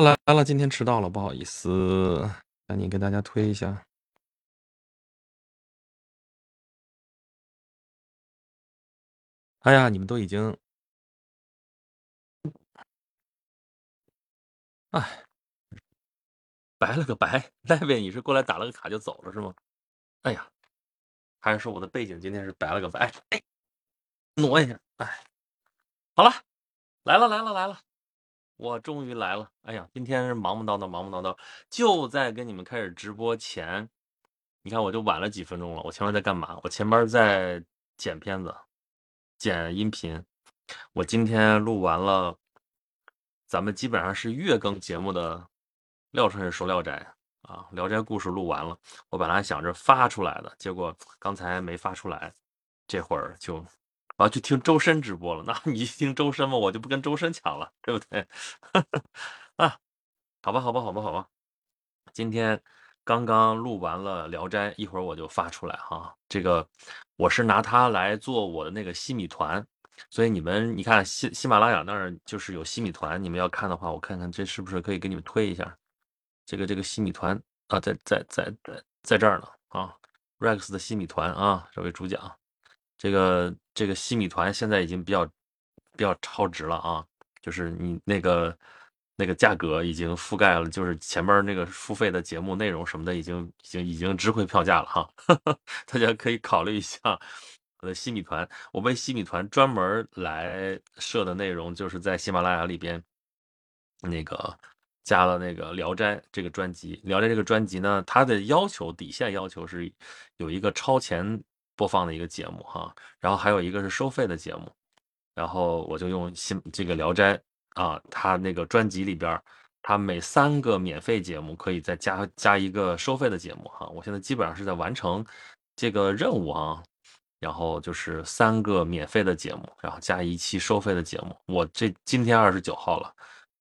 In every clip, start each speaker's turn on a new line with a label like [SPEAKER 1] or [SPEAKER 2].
[SPEAKER 1] 来来了，今天迟到了，不好意思，赶紧给大家推一下。哎呀，你们都已经，哎，白了个白，那边你是过来打了个卡就走了是吗？哎呀，还是说我的背景今天是白了个白？哎，挪一下，哎，好了，来了来了来了，我终于来了。哎呀，今天是忙忙叨叨忙忙叨叨，就在跟你们开始直播前，你看我就晚了几分钟了。我前面在干嘛？我前边在剪片子。剪音频，我今天录完了，咱们基本上是月更节目的《廖春说聊斋》啊，《聊斋故事》录完了。我本来想着发出来的，结果刚才没发出来，这会儿就我要去听周深直播了。那你听周深嘛，我就不跟周深抢了，对不对？啊，好吧，好吧，好吧，好吧，今天。刚刚录完了《聊斋》，一会儿我就发出来哈。这个我是拿它来做我的那个西米团，所以你们你看喜喜马拉雅那儿就是有西米团，你们要看的话，我看看这是不是可以给你们推一下。这个这个西米团啊，在在在在在这儿呢啊，Rex 的西米团啊，这位主讲，这个这个西米团现在已经比较比较超值了啊，就是你那个。那个价格已经覆盖了，就是前面那个付费的节目内容什么的，已经已经已经值回票价了哈。大家可以考虑一下我的西米团，我为西米团专门来设的内容，就是在喜马拉雅里边那个加了那个《聊斋》这个专辑，《聊斋》这个专辑呢，它的要求底线要求是有一个超前播放的一个节目哈，然后还有一个是收费的节目，然后我就用新这个《聊斋》。啊，他那个专辑里边，他每三个免费节目可以再加加一个收费的节目哈。我现在基本上是在完成这个任务啊，然后就是三个免费的节目，然后加一期收费的节目。我这今天二十九号了，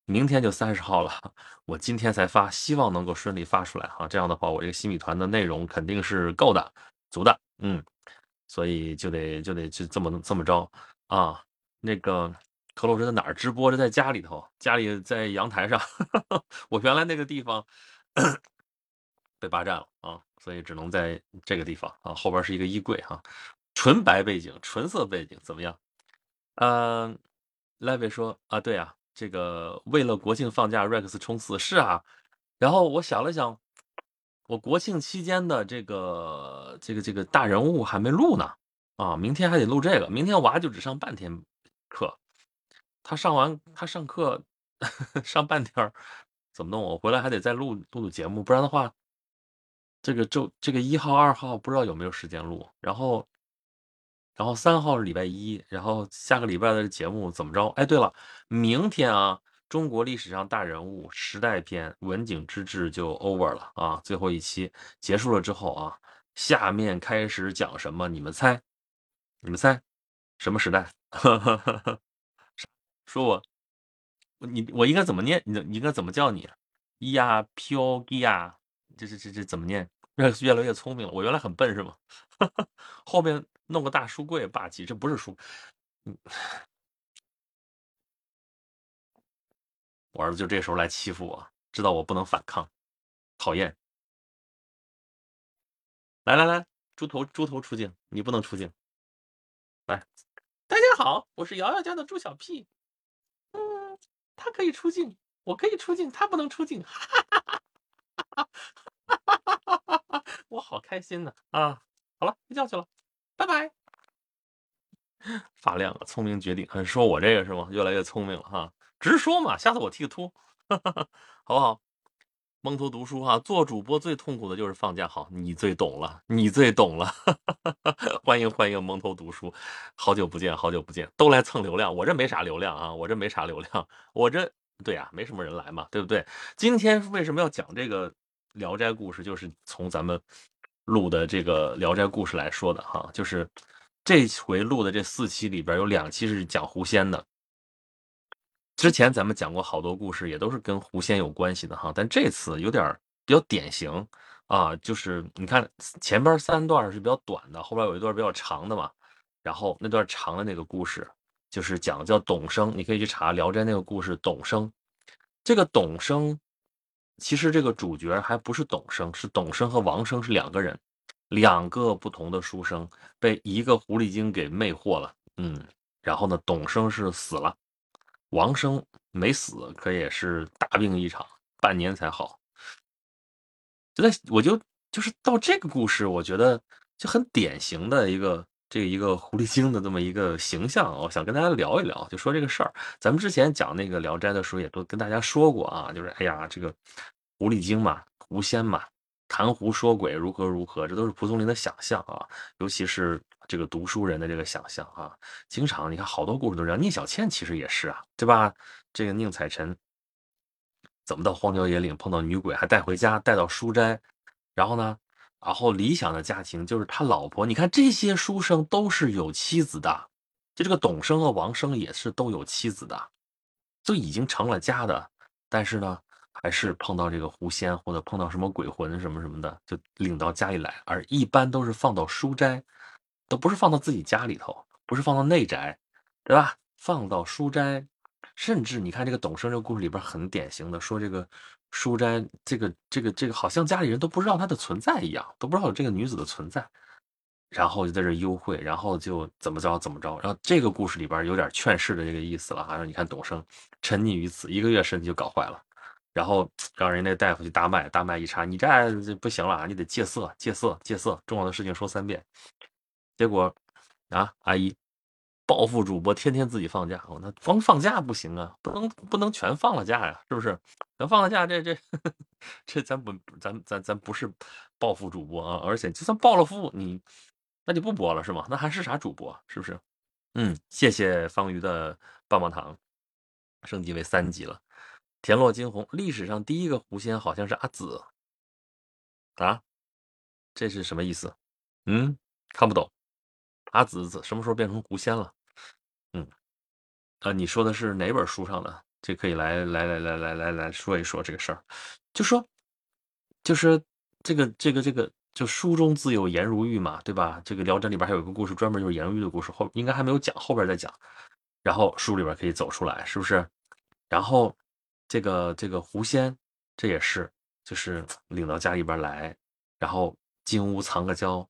[SPEAKER 1] 明天就三十号了，我今天才发，希望能够顺利发出来哈。这样的话，我这个新米团的内容肯定是够的、足的，嗯，所以就得就得就这么这么着啊，那个。可乐是在哪儿直播？是在家里头，家里在阳台上。我原来那个地方 被霸占了啊，所以只能在这个地方啊。后边是一个衣柜哈，纯白背景，纯色背景怎么样？嗯，莱维说啊，对啊，这个为了国庆放假，Rex 冲刺是啊。然后我想了想，我国庆期间的这个这个这个大人物还没录呢啊，明天还得录这个，明天娃就只上半天课。他上完，他上课 上半天怎么弄？我回来还得再录录录节目，不然的话，这个周这个一号、二号不知道有没有时间录。然后，然后三号是礼拜一，然后下个礼拜的节目怎么着？哎，对了，明天啊，中国历史上大人物时代篇文景之治就 over 了啊，最后一期结束了之后啊，下面开始讲什么？你们猜？你们猜什么时代？说我，你我应该怎么念？你你应该怎么叫你？伊呀飘吉呀，这这这这怎么念？越越来越聪明了。我原来很笨是吗？后面弄个大书柜霸气，这不是书。我儿子就这时候来欺负我，知道我不能反抗，讨厌。来来来，猪头猪头出镜，你不能出镜。来，大家好，我是瑶瑶家的猪小屁。嗯他可以出镜，我可以出镜，他不能出镜，哈哈哈哈哈哈我好开心呢！啊，好了，睡觉去了，拜拜。发亮了，聪明绝顶，说我这个是吗？越来越聪明了哈，直说嘛，下次我剃个秃，好不好？蒙头读书哈，做主播最痛苦的就是放假。好，你最懂了，你最懂了。欢 迎欢迎，蒙头读书，好久不见，好久不见，都来蹭流量。我这没啥流量啊，我这没啥流量，我这对呀，没什么人来嘛，对不对？今天为什么要讲这个《聊斋故事》？就是从咱们录的这个《聊斋故事》来说的哈，就是这回录的这四期里边有两期是讲狐仙的。之前咱们讲过好多故事，也都是跟狐仙有关系的哈，但这次有点比较典型啊，就是你看前边三段是比较短的，后边有一段比较长的嘛，然后那段长的那个故事就是讲叫董生，你可以去查《聊斋》那个故事，董生这个董生，其实这个主角还不是董生，是董生和王生是两个人，两个不同的书生被一个狐狸精给魅惑了。嗯，然后呢，董生是死了，王生没死，可也是大病一场，半年才好。就在我就就是到这个故事，我觉得就很典型的一个。这一个狐狸精的这么一个形象，我想跟大家聊一聊，就说这个事儿。咱们之前讲那个《聊斋》的时候，也都跟大家说过啊，就是哎呀，这个狐狸精嘛，狐仙嘛，谈狐说鬼，如何如何，这都是蒲松龄的想象啊，尤其是这个读书人的这个想象啊。经常你看好多故事都这样，聂小倩其实也是啊，对吧？这个宁采臣怎么到荒郊野岭碰到女鬼，还带回家带到书斋，然后呢？然后理想的家庭就是他老婆，你看这些书生都是有妻子的，就这个董生和王生也是都有妻子的，就已经成了家的。但是呢，还是碰到这个狐仙或者碰到什么鬼魂什么什么的，就领到家里来。而一般都是放到书斋，都不是放到自己家里头，不是放到内宅，对吧？放到书斋，甚至你看这个董生这个故事里边很典型的说这个。书斋这个这个这个好像家里人都不知道它的存在一样，都不知道有这个女子的存在，然后就在这幽会，然后就怎么着怎么着，然后这个故事里边有点劝世的这个意思了好像你看董生沉溺于此，一个月身体就搞坏了，然后 让人那大夫去搭脉，搭脉一查，你这不行了，你得戒色，戒色，戒色，重要的事情说三遍，结果啊，阿姨。暴富主播天天自己放假，那光放假不行啊，不能不能全放了假呀，是不是？全放了假，这这 这咱不咱咱咱不是暴富主播啊，而且就算暴了富，你那就不播了是吗？那还是啥主播？是不是？嗯，谢谢方瑜的棒棒糖，升级为三级了。田洛惊鸿，历史上第一个狐仙好像是阿紫啊，这是什么意思？嗯，看不懂。阿紫紫什么时候变成狐仙了？嗯，啊，你说的是哪本书上的？这可以来来来来来来来说一说这个事儿。就说，就是这个这个这个，就书中自有颜如玉嘛，对吧？这个《聊斋》里边还有一个故事，专门就是颜如玉的故事，后应该还没有讲，后边再讲。然后书里边可以走出来，是不是？然后这个这个狐仙，这也是，就是领到家里边来，然后金屋藏个娇。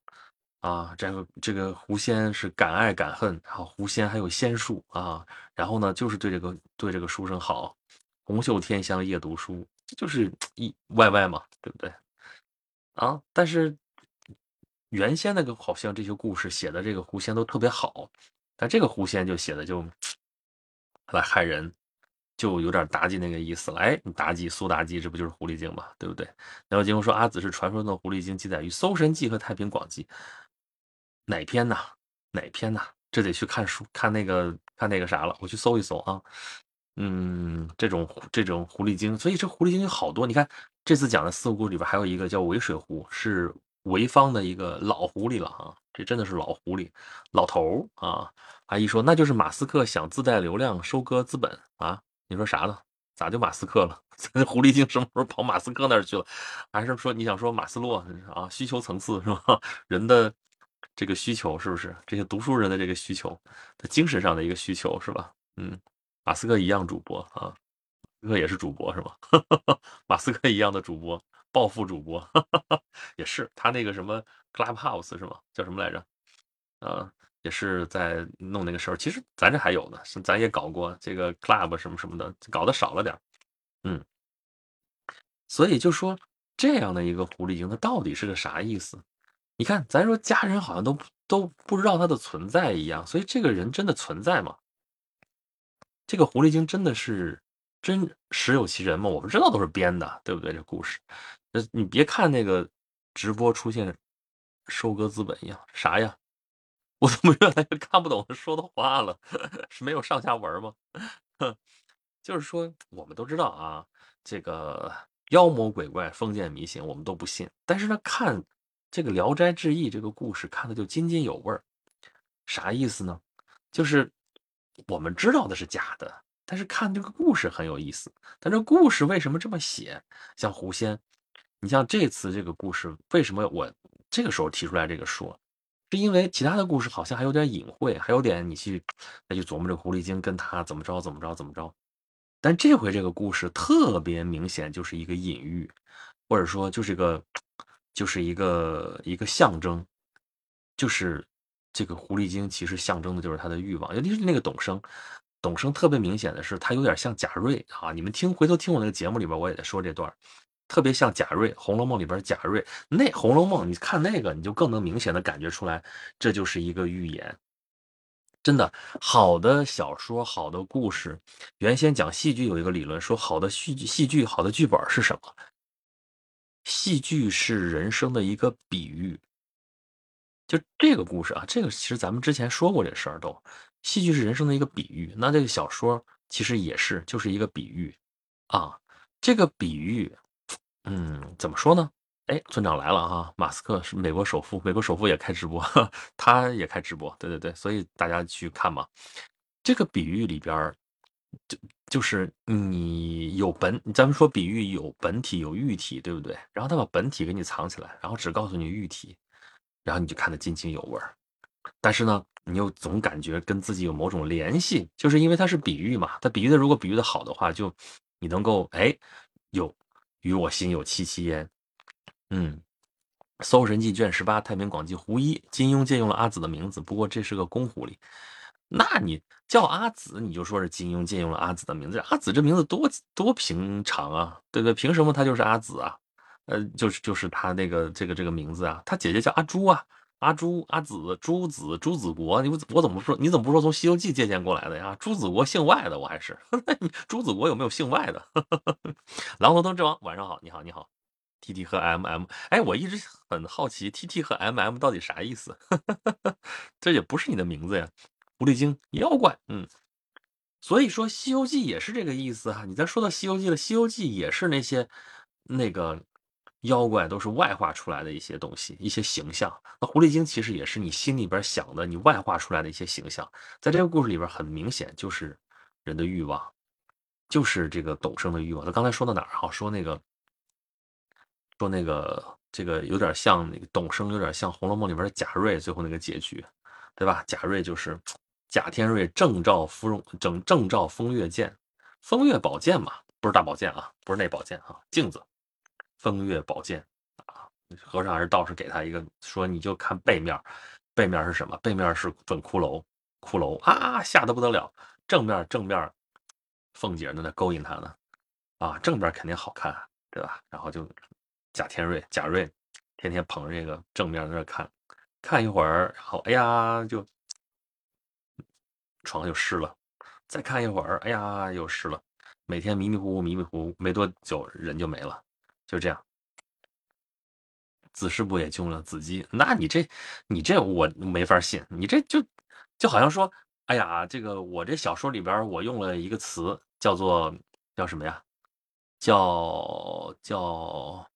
[SPEAKER 1] 啊，这个这个狐仙是敢爱敢恨，然后狐仙还有仙术啊，然后呢，就是对这个对这个书生好，红袖添香夜读书，这就是一 Y Y 嘛，对不对？啊，但是原先那个好像这些故事写的这个狐仙都特别好，但这个狐仙就写的就 来害人，就有点妲己那个意思了。哎，妲己苏妲己，这不就是狐狸精嘛，对不对？然后金庸说阿紫是传说中的狐狸精，记载于《搜神记》和《太平广记》。哪篇呢？哪篇呢？这得去看书，看那个，看那个啥了。我去搜一搜啊。嗯，这种这种狐狸精，所以这狐狸精有好多。你看这次讲的四个故事里边，还有一个叫潍水狐，是潍坊的一个老狐狸了啊。这真的是老狐狸，老头啊。阿姨说，那就是马斯克想自带流量收割资本啊。你说啥呢？咋就马斯克了？狐狸精什么时候跑马斯克那儿去了？还是说你想说马斯洛啊？需求层次是吧？人的。这个需求是不是这些读书人的这个需求，他精神上的一个需求是吧？嗯，马斯克一样主播啊，马斯克也是主播是吧？马斯克一样的主播，暴富主播也是他那个什么 Clubhouse 是吗？叫什么来着？啊，也是在弄那个事儿。其实咱这还有呢，咱也搞过这个 Club 什么什么的，搞得少了点嗯，所以就说这样的一个狐狸精，它到底是个啥意思？你看，咱说家人好像都都不知道它的存在一样，所以这个人真的存在吗？这个狐狸精真的是真实有其人吗？我们知道都是编的，对不对？这故事，呃，你别看那个直播出现收割资本一样，啥呀？我怎么越来越看不懂他说的话了？是没有上下文吗？就是说，我们都知道啊，这个妖魔鬼怪、封建迷信，我们都不信，但是呢，看。这个《聊斋志异》这个故事看的就津津有味儿，啥意思呢？就是我们知道的是假的，但是看这个故事很有意思。但这故事为什么这么写？像狐仙，你像这次这个故事，为什么我这个时候提出来这个说？是因为其他的故事好像还有点隐晦，还有点你去再去琢磨这狐狸精跟他怎么着怎么着怎么着。但这回这个故事特别明显，就是一个隐喻，或者说就是一个，就是一个一个象征，就是这个狐狸精其实象征的就是他的欲望，尤其是那个董生，董生特别明显的是他有点像贾瑞啊，你们听回头听我那个节目里边我也在说这段，特别像贾瑞，《红楼梦》里边贾瑞，那《红楼梦》你看那个你就更能明显的感觉出来，这就是一个预言。真的，好的小说、好的故事，原先讲戏剧有一个理论，说好的戏剧、戏剧好的剧本是什么？戏剧是人生的一个比喻。就这个故事啊，这个其实咱们之前说过这事儿都，戏剧是人生的一个比喻。那这个小说其实也是，就是一个比喻啊。这个比喻，嗯，怎么说呢？哎，村长来了哈！马斯克是美国首富，美国首富也开直播，他也开直播，对对对，所以大家去看嘛。这个比喻里边就就是你有本，咱们说比喻有本体有喻体，对不对？然后他把本体给你藏起来，然后只告诉你喻体，然后你就看得津津有味儿。但是呢，你又总感觉跟自己有某种联系，就是因为它是比喻嘛。它比喻的如果比喻的好的话，就你能够哎，有与我心有戚戚焉。嗯，《搜神记》卷十八，《太平广记》胡一，金庸借用了阿紫的名字，不过这是个公狐狸。那你叫阿紫，你就说是金庸借用了阿紫的名字。阿紫这名字多多平常啊，对不对？凭什么他就是阿紫啊？呃，就是就是他那个这个这个名字啊，他姐姐叫阿朱啊，阿朱、阿紫、朱子、朱子国。你我怎么不说？你怎么不说从《西游记》借鉴过来的呀？朱子国姓外的，我还是 朱子国有没有姓外的？狼头灯之王，晚上好，你好，你好。T T 和 M M，哎，我一直很好奇 T T 和 M M 到底啥意思？这也不是你的名字呀，狐狸精妖怪，嗯，所以说《西游记》也是这个意思哈。你再说到《西游记》了，《西游记》也是那些那个妖怪都是外化出来的一些东西，一些形象。那狐狸精其实也是你心里边想的，你外化出来的一些形象。在这个故事里边，很明显就是人的欲望，就是这个董生的欲望。他刚才说到哪儿哈？说那个。说那个这个有点像那个董生，有点像《红楼梦》里边的贾瑞，最后那个结局，对吧？贾瑞就是贾天瑞正照芙蓉正正照风月剑，风月宝剑嘛，不是大宝剑啊，不是那宝剑啊，镜子，风月宝剑啊。和尚还是道士给他一个说，你就看背面，背面是什么？背面是准骷髅，骷髅啊，吓得不得了。正面正面，凤姐在勾引他呢，啊，正面肯定好看，对吧？然后就。贾天瑞，贾瑞天天捧着这个正面在那看，看一会儿，然后哎呀，就床就湿了，再看一会儿，哎呀，又湿了。每天迷迷糊糊，迷迷糊糊，没多久人就没了，就这样。子师不也救了子机，那你这，你这我没法信，你这就就好像说，哎呀，这个我这小说里边我用了一个词，叫做叫什么呀？叫叫。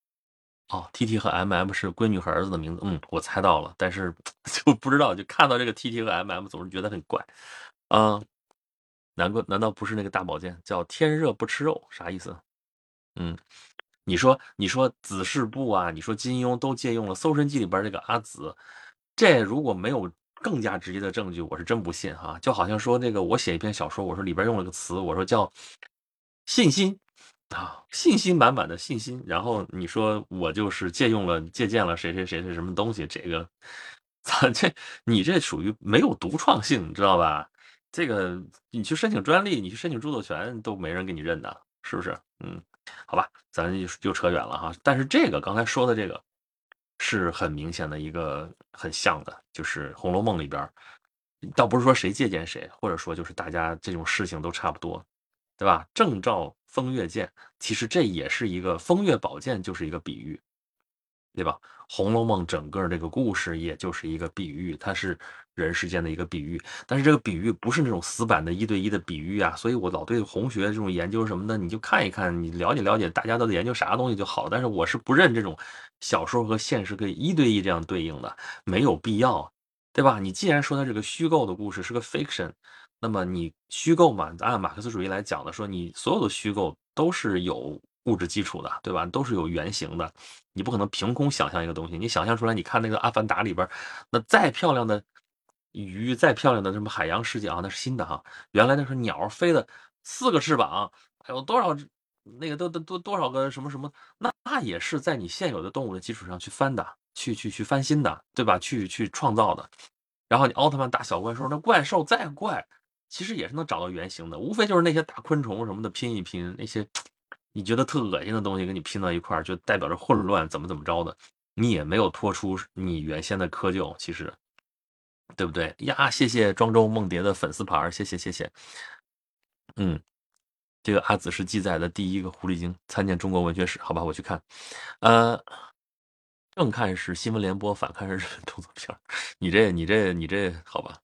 [SPEAKER 1] 哦，T T 和 M M 是闺女和儿子的名字。嗯，我猜到了，但是 就不知道，就看到这个 T T 和 M M 总是觉得很怪。嗯，难怪？难道不是那个大宝剑叫天热不吃肉？啥意思？嗯，你说你说子氏部啊，你说金庸都借用了《搜神记》里边这个阿紫，这如果没有更加直接的证据，我是真不信哈。就好像说那个我写一篇小说，我说里边用了个词，我说叫信心。啊，信心满满的信心。然后你说我就是借用了、借鉴了谁谁谁是什么东西，这个，咱这你这属于没有独创性，你知道吧？这个你去申请专利，你去申请著作权都没人给你认的，是不是？嗯，好吧，咱就就扯远了哈。但是这个刚才说的这个是很明显的一个很像的，就是《红楼梦》里边，倒不是说谁借鉴谁，或者说就是大家这种事情都差不多。对吧？正照风月剑，其实这也是一个风月宝剑，就是一个比喻，对吧？《红楼梦》整个这个故事也就是一个比喻，它是人世间的一个比喻。但是这个比喻不是那种死板的一对一的比喻啊，所以我老对红学这种研究什么的，你就看一看，你了解了解，大家都在研究啥东西就好。但是我是不认这种小说和现实可以一对一这样对应的，没有必要，对吧？你既然说它是个虚构的故事，是个 fiction。那么你虚构嘛？按马克思主义来讲的，说你所有的虚构都是有物质基础的，对吧？都是有原型的，你不可能凭空想象一个东西。你想象出来，你看那个《阿凡达》里边，那再漂亮的鱼，再漂亮的什么海洋世界啊，那是新的哈。原来那是鸟飞的四个翅膀还有多少那个都都多多少个什么什么，那那也是在你现有的动物的基础上去翻的，去去去翻新的，对吧？去去创造的。然后你奥特曼打小怪兽，那怪兽再怪，其实也是能找到原型的，无非就是那些大昆虫什么的拼一拼，那些你觉得特恶心的东西跟你拼到一块儿，就代表着混乱，怎么怎么着的，你也没有脱出你原先的窠臼，其实，对不对呀？谢谢庄周梦蝶的粉丝牌，谢谢谢谢。嗯，这个阿紫是记载的第一个狐狸精，参见中国文学史，好吧，我去看。呃。正看是新闻联播，反看是日本动作片你这、你这、你这，好吧？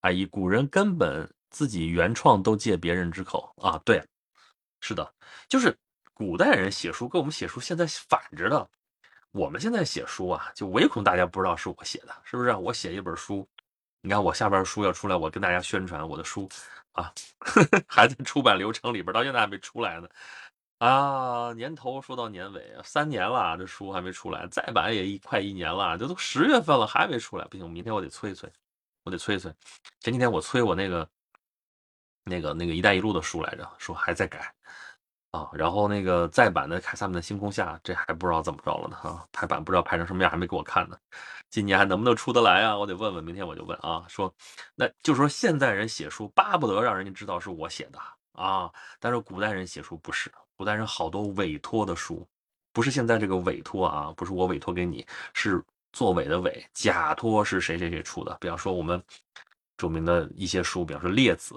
[SPEAKER 1] 阿姨，古人根本自己原创都借别人之口啊！对，是的，就是古代人写书跟我们写书现在反着的。我们现在写书啊，就唯恐大家不知道是我写的，是不是？我写一本书，你看我下边书要出来，我跟大家宣传我的书啊呵呵，还在出版流程里边，到现在还没出来呢。啊，年头说到年尾，三年了，这书还没出来，再版也一快一年了，这都十月份了还没出来，不行，明天我得催一催，我得催一催。前几天我催我那个那个那个“一带一路”的书来着，说还在改啊，然后那个再版的《凯撒们的星空下》，这还不知道怎么着了呢哈，排版不知道排成什么样，还没给我看呢。今年还能不能出得来啊？我得问问，明天我就问啊。说，那就说现在人写书巴不得让人家知道是我写的啊，但是古代人写书不是。古代人好多委托的书，不是现在这个委托啊，不是我委托给你，是作伪的伪，假托是谁谁谁出的。比方说我们著名的一些书，比方说《列子》，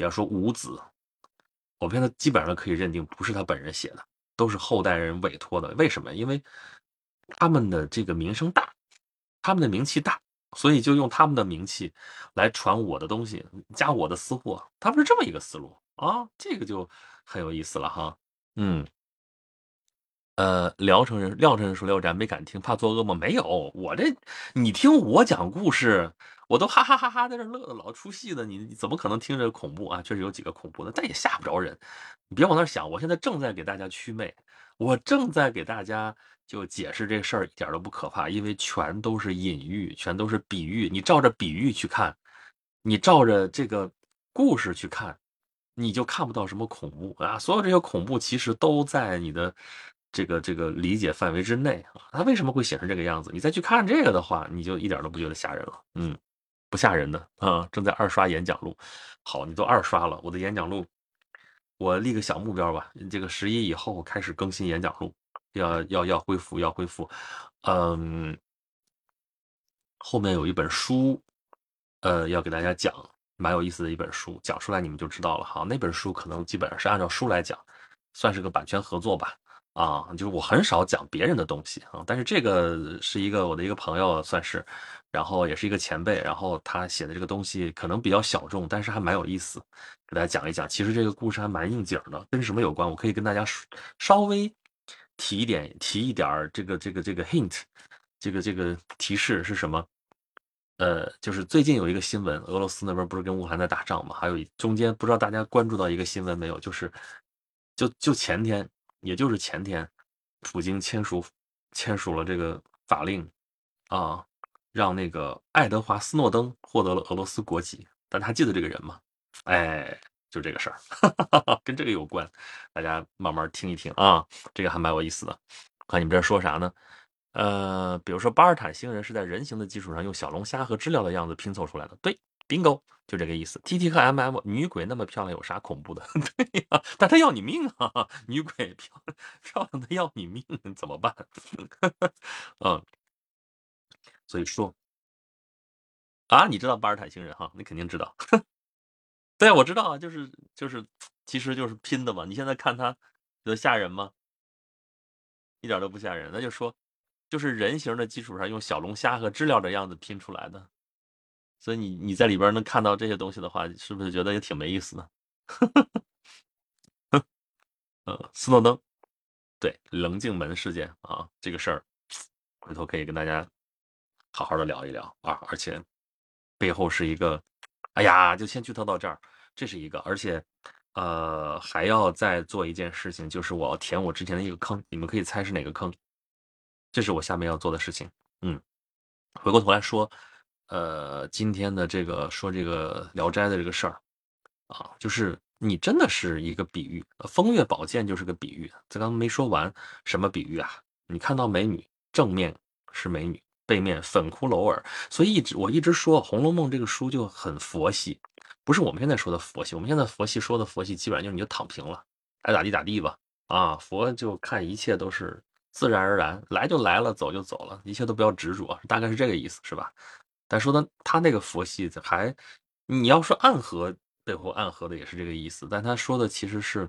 [SPEAKER 1] 比方说《五子》，我们现在基本上可以认定不是他本人写的，都是后代人委托的。为什么？因为他们的这个名声大，他们的名气大，所以就用他们的名气来传我的东西，加我的私货。他们是这么一个思路啊，这个就。很有意思了哈，嗯，呃，聊城人廖城人说聊斋没敢听，怕做噩梦。没有，我这你听我讲故事，我都哈哈哈哈在这乐的老出戏呢，你你怎么可能听着恐怖啊？确实有几个恐怖的，但也吓不着人。你别往那想，我现在正在给大家驱魅，我正在给大家就解释这事儿一点都不可怕，因为全都是隐喻，全都是比喻。你照着比喻去看，你照着这个故事去看。你就看不到什么恐怖啊！所有这些恐怖其实都在你的这个这个理解范围之内啊。它为什么会写成这个样子？你再去看这个的话，你就一点都不觉得吓人了。嗯，不吓人的啊。正在二刷演讲录，好，你都二刷了，我的演讲录，我立个小目标吧。这个十一以后开始更新演讲录，要要要恢复，要恢复。嗯，后面有一本书，呃，要给大家讲。蛮有意思的一本书，讲出来你们就知道了哈。那本书可能基本上是按照书来讲，算是个版权合作吧。啊，就是我很少讲别人的东西啊，但是这个是一个我的一个朋友，算是，然后也是一个前辈，然后他写的这个东西可能比较小众，但是还蛮有意思，给大家讲一讲。其实这个故事还蛮应景的，跟什么有关？我可以跟大家稍微提一点，提一点这个这个这个 hint，这个这个提示是什么？呃，就是最近有一个新闻，俄罗斯那边不是跟乌克兰在打仗嘛？还有中间不知道大家关注到一个新闻没有？就是，就就前天，也就是前天，普京签署签署了这个法令，啊，让那个爱德华斯诺登获得了俄罗斯国籍。大家还记得这个人吗？哎，就这个事儿，跟这个有关，大家慢慢听一听啊，这个还蛮有意思的。看你们这说啥呢？呃，比如说巴尔坦星人是在人形的基础上用小龙虾和知了的样子拼凑出来的，对，bingo，就这个意思。T T 和 M M 女鬼那么漂亮，有啥恐怖的？对呀，但她要你命啊！女鬼漂漂亮的要你命，怎么办？嗯，所以说啊，你知道巴尔坦星人哈？你肯定知道。对，我知道啊，就是就是，其实就是拼的嘛。你现在看他，觉得吓人吗？一点都不吓人，那就说。就是人形的基础上用小龙虾和知了的样子拼出来的，所以你你在里边能看到这些东西的话，是不是觉得也挺没意思的？呃，斯诺登，对，棱镜门事件啊，这个事儿，回头可以跟大家好好的聊一聊啊，而且背后是一个，哎呀，就先剧透到这儿，这是一个，而且呃还要再做一件事情，就是我要填我之前的一个坑，你们可以猜是哪个坑？这是我下面要做的事情。嗯，回过头来说，呃，今天的这个说这个《聊斋》的这个事儿啊，就是你真的是一个比喻，风月宝剑就是个比喻。这刚没说完，什么比喻啊？你看到美女，正面是美女，背面粉骷髅耳，所以一直我一直说《红楼梦》这个书就很佛系，不是我们现在说的佛系。我们现在佛系说的佛系，基本上就是你就躺平了，爱咋地咋地吧。啊，佛就看一切都是自然而然，来就来了，走就走了，一切都不要执着，大概是这个意思，是吧？但说的他那个佛系还，你要说暗合。背后暗合的也是这个意思，但他说的其实是，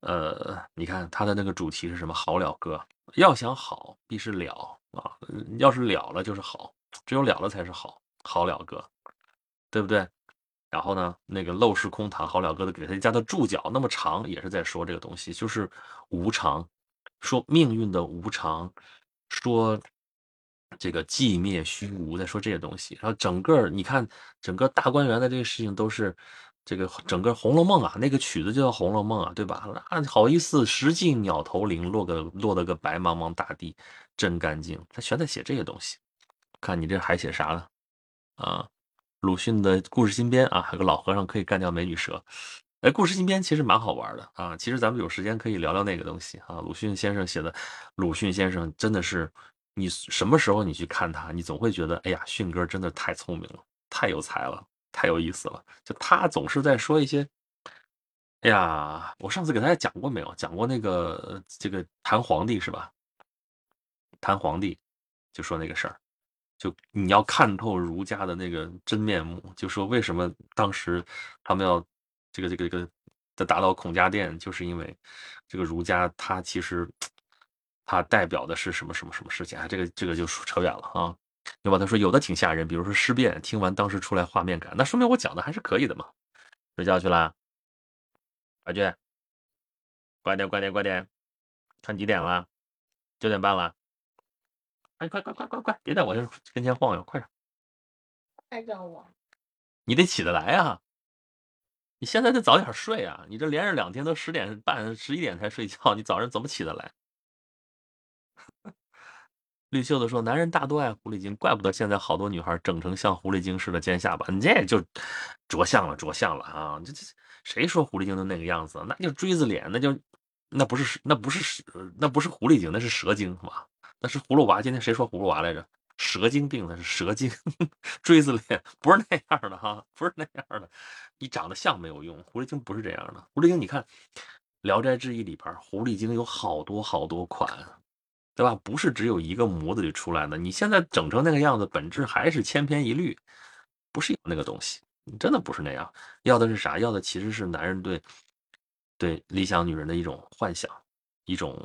[SPEAKER 1] 呃，你看他的那个主题是什么？好了哥，要想好，必是了啊！要是了了就是好，只有了了才是好，好了哥，对不对？然后呢，那个陋室空堂，好了哥的给他加的注脚那么长，也是在说这个东西，就是无常，说命运的无常，说。这个寂灭虚无，在说这些东西，然后整个你看，整个大观园的这个事情都是这个整个《红楼梦》啊，那个曲子就叫《红楼梦》啊，对吧？那好意思，石径鸟头林，落个落得个白茫茫大地真干净，他全在写这些东西。看你这还写啥呢？啊，鲁迅的故事新编啊，还有个老和尚可以干掉美女蛇。哎，故事新编其实蛮好玩的啊，其实咱们有时间可以聊聊那个东西啊。鲁迅先生写的，鲁迅先生真的是。你什么时候你去看他，你总会觉得，哎呀，迅哥真的太聪明了，太有才了，太有意思了。就他总是在说一些，哎呀，我上次给大家讲过没有？讲过那个这个谈皇帝是吧？谈皇帝就说那个事儿，就你要看透儒家的那个真面目，就说为什么当时他们要这个这个这个的打倒孔家店，就是因为这个儒家他其实。它代表的是什么什么什么事情啊？这个这个就扯远了啊，对吧？他说有的挺吓人，比如说尸变，听完当时出来画面感，那说明我讲的还是可以的嘛。睡觉去了，阿俊，快点快点快点，看几点了？九点半了。哎，快快快快快，别在我这跟前晃悠，快点。
[SPEAKER 2] 还叫我？
[SPEAKER 1] 你得起得来啊！你现在得早点睡啊！你这连着两天都十点半、十一点才睡觉，你早上怎么起得来？绿袖子说：“男人大多爱狐狸精，怪不得现在好多女孩整成像狐狸精似的尖下巴。你这就着相了，着相了啊！这这谁说狐狸精都那个样子？那就锥子脸，那就那不是那不是，那不是狐狸精，那是蛇精嘛？那是葫芦娃。今天谁说葫芦娃来着？蛇精病的是蛇精，锥子脸不是那样的哈，不是那样的。你长得像没有用，狐狸精不是这样的。狐狸精，你看《聊斋志异》里边，狐狸精有好多好多款。”对吧？不是只有一个模子里出来的。你现在整成那个样子，本质还是千篇一律，不是有那个东西。你真的不是那样。要的是啥？要的其实是男人对对理想女人的一种幻想，一种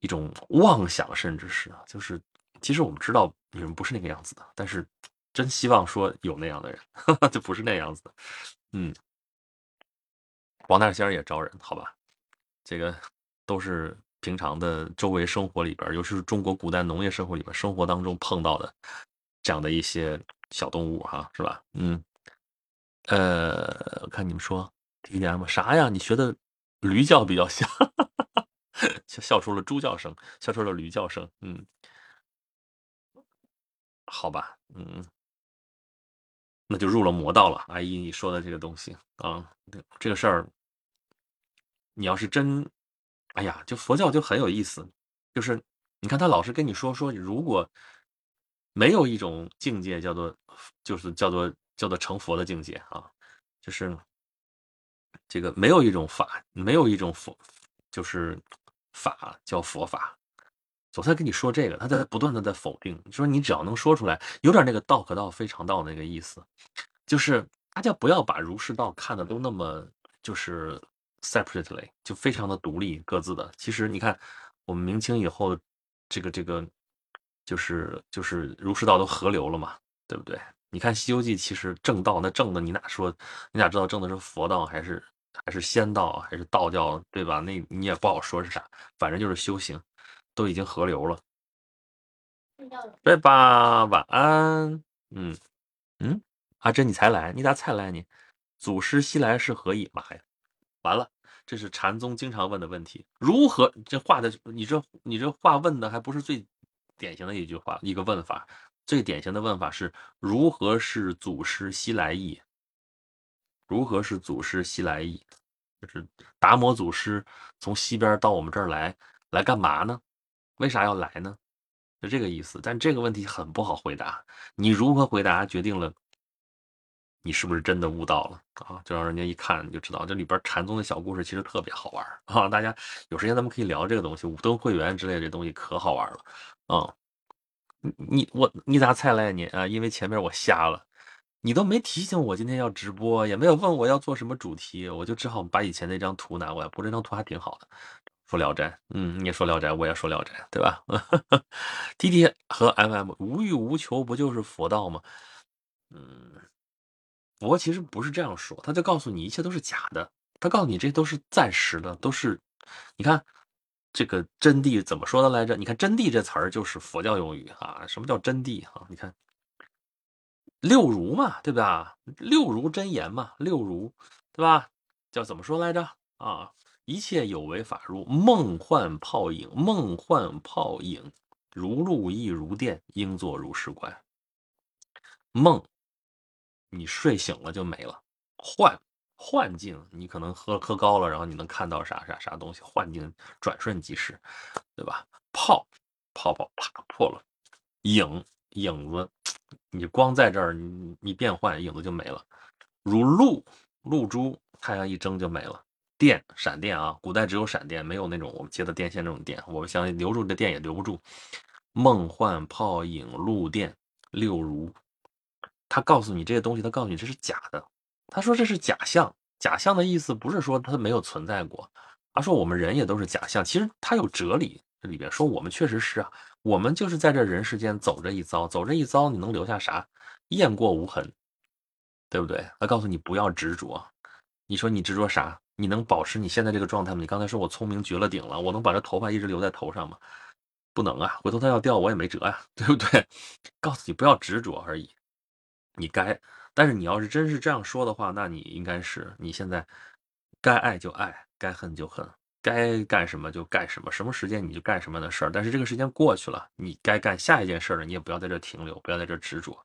[SPEAKER 1] 一种妄想，甚至是啊就是，其实我们知道女人不是那个样子的，但是真希望说有那样的人，就不是那样子的。嗯，王大仙也招人，好吧？这个都是。平常的周围生活里边，尤其是中国古代农业生活里边，生活当中碰到的这样的一些小动物，哈，是吧？嗯，呃，我看你们说 TDM 啥呀？你学的驴叫比较像，笑笑出了猪叫声，笑出了驴叫声。嗯，好吧，嗯，那就入了魔道了。阿姨，你说的这个东西啊，这个事儿，你要是真。哎呀，就佛教就很有意思，就是你看他老是跟你说说，如果没有一种境界叫做，就是叫做叫做成佛的境界啊，就是这个没有一种法，没有一种佛，就是法叫佛法，总在跟你说这个，他在不断的在否定，说你只要能说出来，有点那个道可道非常道那个意思，就是大家不要把儒释道看的都那么就是。separately 就非常的独立各自的。其实你看，我们明清以后，这个这个就是就是儒释道都合流了嘛，对不对？你看《西游记》，其实正道那正的，你哪说你哪知道正的是佛道还是还是仙道还是道教，对吧？那你也不好说是啥，反正就是修行都已经合流了。睡吧，晚安。嗯嗯，阿珍你才来，你咋才来呢？祖师西来是何意？妈呀，完了。这是禅宗经常问的问题，如何这话的你这你这话问的还不是最典型的一句话一个问法，最典型的问法是如何是祖师西来意？如何是祖师西来意？就是达摩祖师从西边到我们这儿来，来干嘛呢？为啥要来呢？就这个意思。但这个问题很不好回答，你如何回答，决定了你是不是真的悟到了啊？就让人家一看就知道，这里边禅宗的小故事其实特别好玩啊！大家有时间咱们可以聊这个东西，五灯会员之类的这东西可好玩了啊！你我你咋才来呢？啊，因为前面我瞎了。你都没提醒我今天要直播，也没有问我要做什么主题，我就只好把以前那张图拿过来。不过这张图还挺好的，说聊斋，嗯，你也说聊斋，我也说聊斋，对吧？T T 和 M M 无欲无求不就是佛道吗？嗯，佛其实不是这样说，他就告诉你一切都是假的，他告诉你这都是暂时的，都是，你看这个真谛怎么说的来着？你看真谛这词儿就是佛教用语啊，什么叫真谛啊？你看。六如嘛，对吧？六如真言嘛，六如，对吧？叫怎么说来着？啊，一切有为法如梦幻泡影，梦幻泡影，如露亦如电，应作如是观。梦，你睡醒了就没了；幻，幻境，你可能喝喝高了，然后你能看到啥啥啥东西，幻境转瞬即逝，对吧？泡，泡泡啪破了；影，影子。你光在这儿，你你变换影子就没了。如露露珠，太阳一睁就没了。电闪电啊，古代只有闪电，没有那种我们接的电线这种电。我们相信留住的电也留不住。梦幻泡影露电六如，他告诉你这些东西，他告诉你这是假的。他说这是假象，假象的意思不是说它没有存在过，他说我们人也都是假象。其实他有哲理。这里边说我们确实是啊，我们就是在这人世间走这一遭，走这一遭，你能留下啥？雁过无痕，对不对？他告诉你不要执着。你说你执着啥？你能保持你现在这个状态吗？你刚才说我聪明绝了顶了，我能把这头发一直留在头上吗？不能啊，回头它要掉我也没辙呀，对不对？告诉你不要执着而已。你该，但是你要是真是这样说的话，那你应该是你现在该爱就爱，该恨就恨。该干什么就干什么，什么时间你就干什么的事儿。但是这个时间过去了，你该干下一件事了，你也不要在这停留，不要在这执着。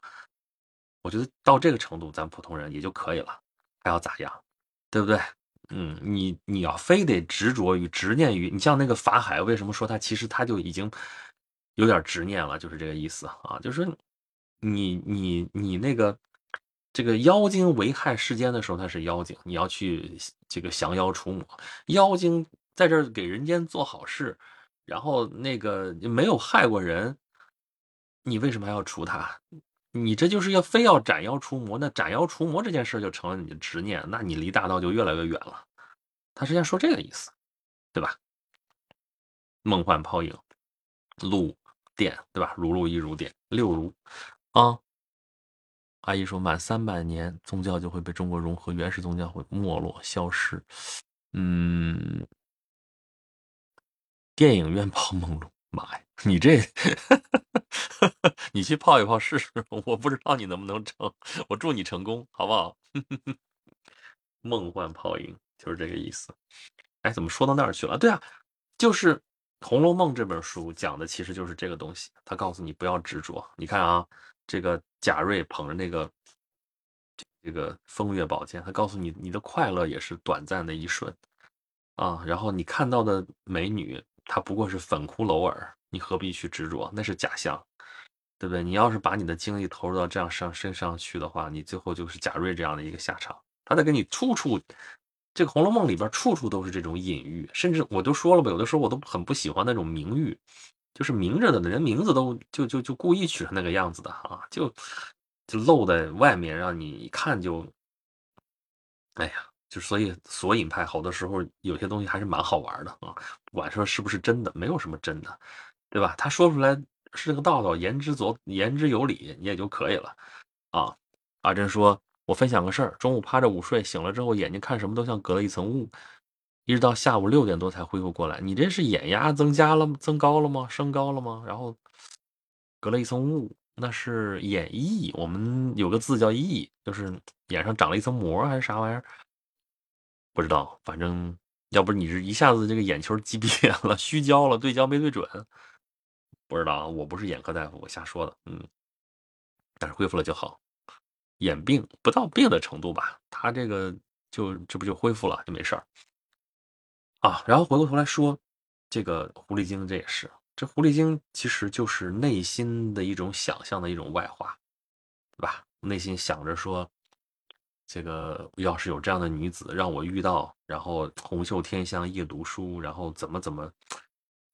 [SPEAKER 1] 我觉得到这个程度，咱普通人也就可以了，还要咋样，对不对？嗯，你你要非得执着于、执念于，你像那个法海，为什么说他其实他就已经有点执念了，就是这个意思啊，就是说你你你那个。这个妖精危害世间的时候，他是妖精，你要去这个降妖除魔。妖精在这儿给人间做好事，然后那个没有害过人，你为什么还要除他？你这就是要非要斩妖除魔，那斩妖除魔这件事就成了你的执念，那你离大道就越来越远了。他实际上说这个意思，对吧？梦幻泡影，露电，对吧？如露亦如电，六如啊。阿姨说：“满三百年，宗教就会被中国融合，原始宗教会没落消失。”嗯，电影院泡梦露，妈呀，你这，你去泡一泡试试，我不知道你能不能成，我祝你成功，好不好？梦幻泡影就是这个意思。哎，怎么说到那儿去了？对啊，就是《红楼梦》这本书讲的，其实就是这个东西。他告诉你不要执着。你看啊。这个贾瑞捧着那个这个风月宝剑，他告诉你，你的快乐也是短暂的一瞬啊。然后你看到的美女，他不过是粉骷髅耳，你何必去执着？那是假象，对不对？你要是把你的精力投入到这样上身上去的话，你最后就是贾瑞这样的一个下场。他在给你处处，这个《红楼梦》里边处处都是这种隐喻，甚至我都说了吧，有的时候我都很不喜欢那种明喻。就是明着的，连名字都就就就故意取成那个样子的啊，就就露在外面，让你一看就，哎呀，就所以索引派好多时候有些东西还是蛮好玩的啊，不管说是不是真的，没有什么真的，对吧？他说出来是这个道道，言之左言之有理，你也就可以了啊。阿珍说：“我分享个事儿，中午趴着午睡，醒了之后眼睛看什么都像隔了一层雾。”一直到下午六点多才恢复过来，你这是眼压增加了、增高了吗？升高了吗？然后隔了一层雾，那是眼翳。我们有个字叫翳，就是眼上长了一层膜还是啥玩意儿？不知道，反正要不是你是一下子这个眼球畸变了、虚焦了、对焦没对准，不知道啊。我不是眼科大夫，我瞎说的。嗯，但是恢复了就好。眼病，不到病的程度吧，他这个就这不就恢复了，就没事儿啊。然后回过头来说，这个狐狸精这也是，这狐狸精其实就是内心的一种想象的一种外化，对吧？内心想着说，这个要是有这样的女子让我遇到，然后红袖添香夜读书，然后怎么怎么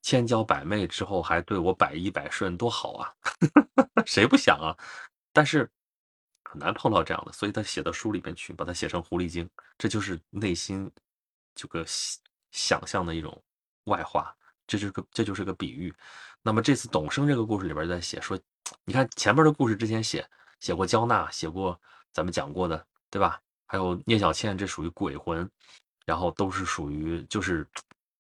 [SPEAKER 1] 千娇百媚之后还对我百依百顺，多好啊！谁不想啊？但是很难碰到这样的，所以他写到书里边去，把它写成狐狸精，这就是内心这个想象的一种外化，这就是个这就是个比喻。那么这次董生这个故事里边在写说，你看前面的故事之前写写过焦娜，写过咱们讲过的，对吧？还有聂小倩，这属于鬼魂，然后都是属于就是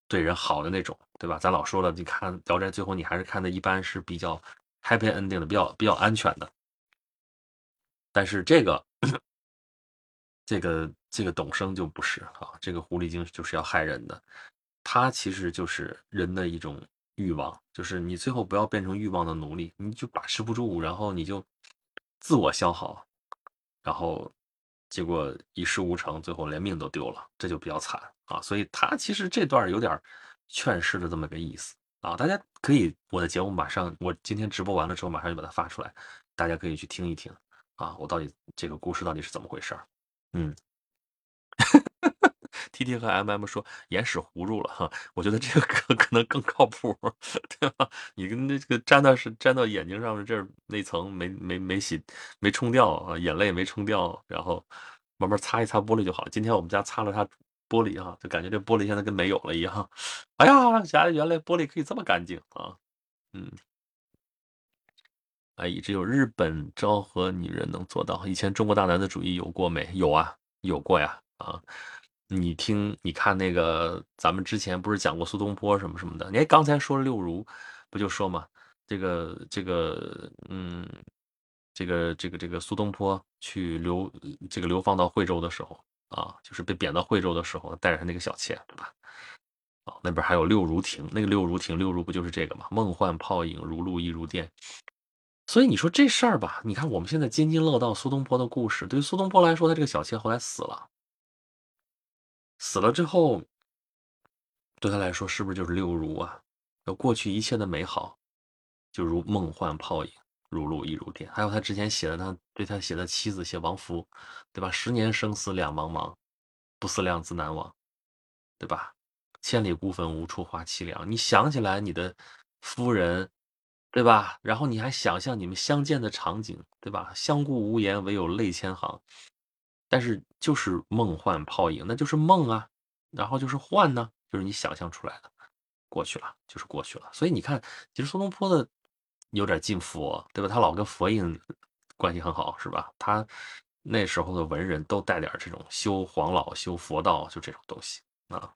[SPEAKER 1] 对人好的那种，对吧？咱老说了，你看《聊斋》最后你还是看的一般是比较 happy ending 的，比较比较安全的。但是这个，这个这个董生就不是啊，这个狐狸精就是要害人的，他其实就是人的一种欲望，就是你最后不要变成欲望的奴隶，你就把持不住，然后你就自我消耗，然后结果一事无成，最后连命都丢了，这就比较惨啊。所以他其实这段有点劝世的这么个意思啊，大家可以我的节目马上，我今天直播完了之后马上就把它发出来，大家可以去听一听。啊，我到底这个故事到底是怎么回事？嗯，T T 和 M M 说眼屎糊住了哈，我觉得这个可可能更靠谱，对吧？你跟那个粘到是粘到眼睛上面这儿那层没没没洗没冲掉啊，眼泪没冲掉，然后慢慢擦一擦玻璃就好。今天我们家擦了擦玻璃哈，就感觉这玻璃现在跟没有了一样。哎呀，家原来玻璃可以这么干净啊，嗯。哎，只有日本昭和女人能做到。以前中国大男子主义有过没有啊？有过呀！啊，你听，你看那个，咱们之前不是讲过苏东坡什么什么的？你刚才说六如，不就说嘛？这个这个，嗯，这个这个这个苏东坡去流这个流放到惠州的时候啊，就是被贬到惠州的时候，带着他那个小妾，对吧？啊，那边还有六如亭，那个六如亭，六如不就是这个嘛？梦幻泡影，如露亦如电。所以你说这事儿吧，你看我们现在津津乐道苏东坡的故事。对于苏东坡来说，他这个小妾后来死了，死了之后，对他来说是不是就是六如啊？有过去一切的美好，就如梦幻泡影，如露亦如电。还有他之前写的，他对他写的妻子写王夫，对吧？十年生死两茫茫，不思量，自难忘，对吧？千里孤坟，无处话凄凉。你想起来你的夫人。对吧？然后你还想象你们相见的场景，对吧？相顾无言，唯有泪千行。但是就是梦幻泡影，那就是梦啊。然后就是幻呢，就是你想象出来的，过去了就是过去了。所以你看，其实苏东坡的有点近佛，对吧？他老跟佛印关系很好，是吧？他那时候的文人都带点这种修黄老、修佛道，就这种东西啊。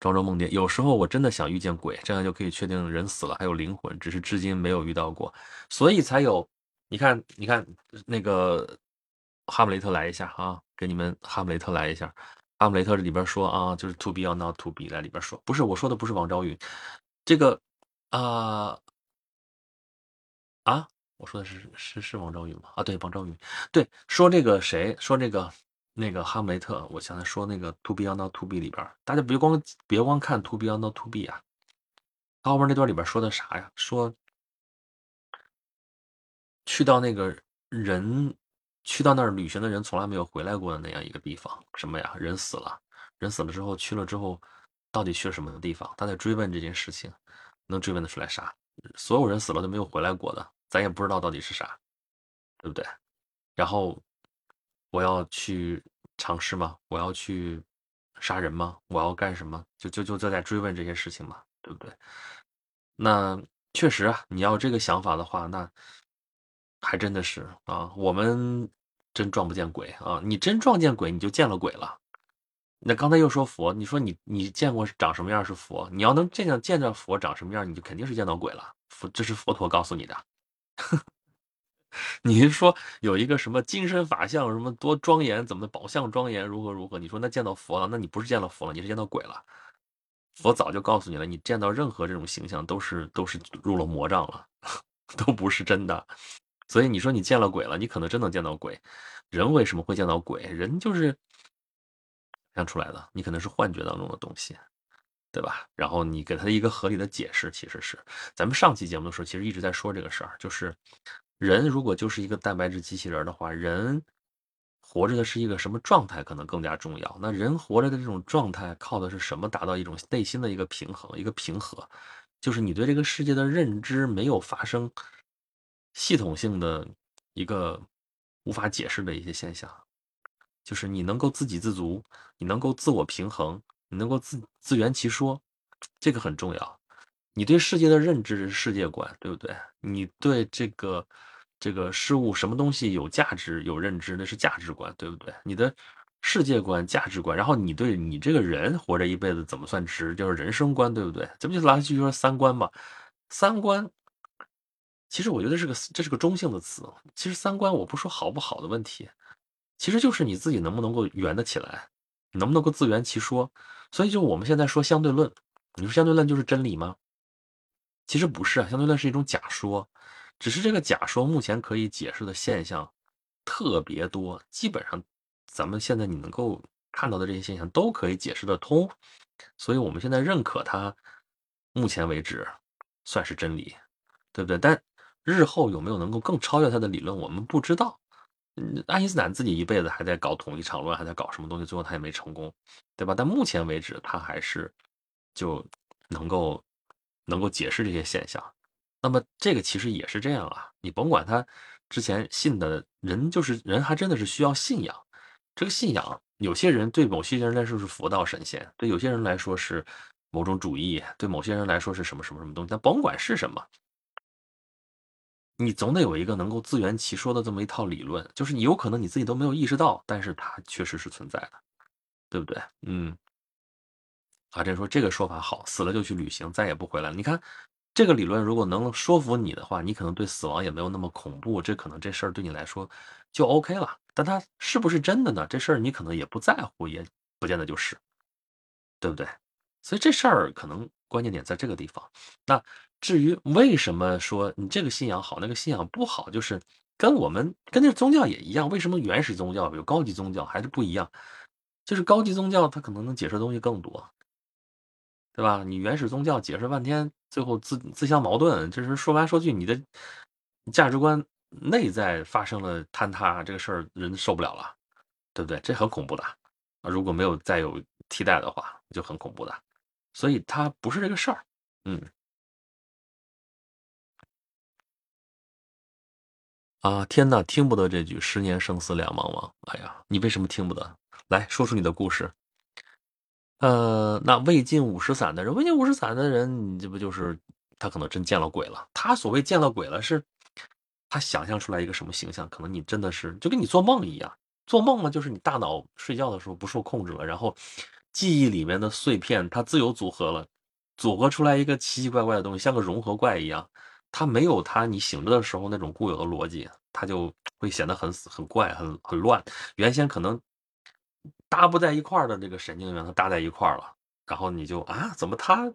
[SPEAKER 1] 庄周梦蝶，有时候我真的想遇见鬼，这样就可以确定人死了还有灵魂，只是至今没有遇到过，所以才有。你看，你看那个哈姆雷特来一下啊，给你们哈姆雷特来一下。哈姆雷特这里边说啊，就是 to be or not to be，在里边说，不是我说的不是王昭云，这个啊啊，我说的是是是王昭云吗？啊，对，王昭云，对，说这个谁说这个。那个哈姆雷特，我刚才说那个 To be or not to be 里边，大家别光别光看 To be or not to be 啊，后面那段里边说的啥呀？说去到那个人去到那儿旅行的人从来没有回来过的那样一个地方，什么呀？人死了，人死了之后去了之后，到底去了什么地方？他在追问这件事情，能追问得出来啥？所有人死了都没有回来过的，咱也不知道到底是啥，对不对？然后。我要去尝试吗？我要去杀人吗？我要干什么？就就就在追问这些事情嘛，对不对？那确实啊，你要这个想法的话，那还真的是啊，我们真撞不见鬼啊！你真撞见鬼，你就见了鬼了。那刚才又说佛，你说你你见过长什么样是佛？你要能见到见到佛长什么样，你就肯定是见到鬼了。佛，这是佛陀告诉你的。你是说有一个什么金身法相，什么多庄严，怎么宝相庄严，如何如何？你说那见到佛了，那你不是见到佛了，你是见到鬼了。佛早就告诉你了，你见到任何这种形象，都是都是入了魔障了，都不是真的。所以你说你见了鬼了，你可能真能见到鬼。人为什么会见到鬼？人就是想出来的，你可能是幻觉当中的东西，对吧？然后你给他一个合理的解释，其实是咱们上期节目的时候，其实一直在说这个事儿，就是人如果就是一个蛋白质机器人的话，人活着的是一个什么状态，可能更加重要。那人活着的这种状态，靠的是什么？达到一种内心的一个平衡，一个平和，就是你对这个世界的认知没有发生系统性的一个无法解释的一些现象，就是你能够自给自足，你能够自我平衡，你能够自自圆其说，这个很重要。你对世界的认知是世界观，对不对？你对这个这个事物什么东西有价值、有认知，那是价值观，对不对？你的世界观、价值观，然后你对你这个人活着一辈子怎么算值，就是人生观，对不对？这不就来去说三观嘛？三观，其实我觉得是个这是个中性的词。其实三观我不说好不好的问题，其实就是你自己能不能够圆得起来，能不能够自圆其说。所以就我们现在说相对论，你说相对论就是真理吗？其实不是啊，相对论是一种假说，只是这个假说目前可以解释的现象特别多，基本上咱们现在你能够看到的这些现象都可以解释得通，所以我们现在认可它，目前为止算是真理，对不对？但日后有没有能够更超越他的理论，我们不知道。嗯，爱因斯坦自己一辈子还在搞统一场论，还在搞什么东西，最后他也没成功，对吧？但目前为止，他还是就能够。能够解释这些现象，那么这个其实也是这样啊。你甭管他之前信的人，就是人，还真的是需要信仰。这个信仰，有些人对某些人来说是佛道神仙，对有些人来说是某种主义，对某些人来说是什么什么什么东西。但甭管是什么，你总得有一个能够自圆其说的这么一套理论，就是你有可能你自己都没有意识到，但是它确实是存在的，对不对？嗯。啊，这说这个说法好，死了就去旅行，再也不回来了。你看，这个理论如果能说服你的话，你可能对死亡也没有那么恐怖，这可能这事儿对你来说就 OK 了。但它是不是真的呢？这事儿你可能也不在乎，也不见得就是，对不对？所以这事儿可能关键点在这个地方。那至于为什么说你这个信仰好，那个信仰不好，就是跟我们跟那宗教也一样。为什么原始宗教有高级宗教还是不一样？就是高级宗教它可能能解释的东西更多。对吧？你原始宗教解释半天，最后自自相矛盾，就是说来说去，你的价值观内在发生了坍塌，这个事儿人受不了了，对不对？这很恐怖的啊！如果没有再有替代的话，就很恐怖的。所以它不是这个事儿。嗯。啊，天呐，听不得这句“十年生死两茫茫”。哎呀，你为什么听不得？来说出你的故事。呃，那未尽五十散的人，未尽五十散的人，你这不就是他可能真见了鬼了？他所谓见了鬼了，是他想象出来一个什么形象？可能你真的是就跟你做梦一样，做梦嘛，就是你大脑睡觉的时候不受控制了，然后记忆里面的碎片它自由组合了，组合出来一个奇奇怪怪的东西，像个融合怪一样。它没有它你醒着的时候那种固有的逻辑，它就会显得很死很怪、很很乱。原先可能。搭不在一块儿的这个神经元，它搭在一块儿了，然后你就啊，怎么他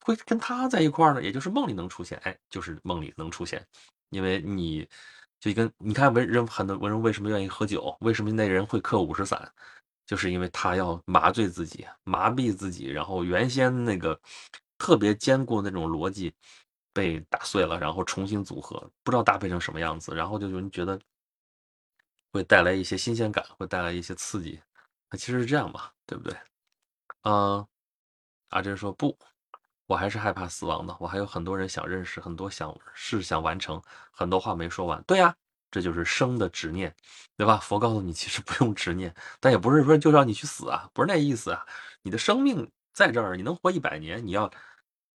[SPEAKER 1] 会跟他在一块儿呢？也就是梦里能出现，哎，就是梦里能出现，因为你就跟你看文人很多文人为什么愿意喝酒，为什么那人会刻五十散，就是因为他要麻醉自己，麻痹自己，然后原先那个特别坚固那种逻辑被打碎了，然后重新组合，不知道搭配成什么样子，然后就有人觉得会带来一些新鲜感，会带来一些刺激。那其实是这样吧，对不对？嗯，阿珍说不，我还是害怕死亡的。我还有很多人想认识，很多想事想完成，很多话没说完。对呀，这就是生的执念，对吧？佛告诉你，其实不用执念，但也不是说就让你去死啊，不是那意思啊。你的生命在这儿，你能活一百年，你要，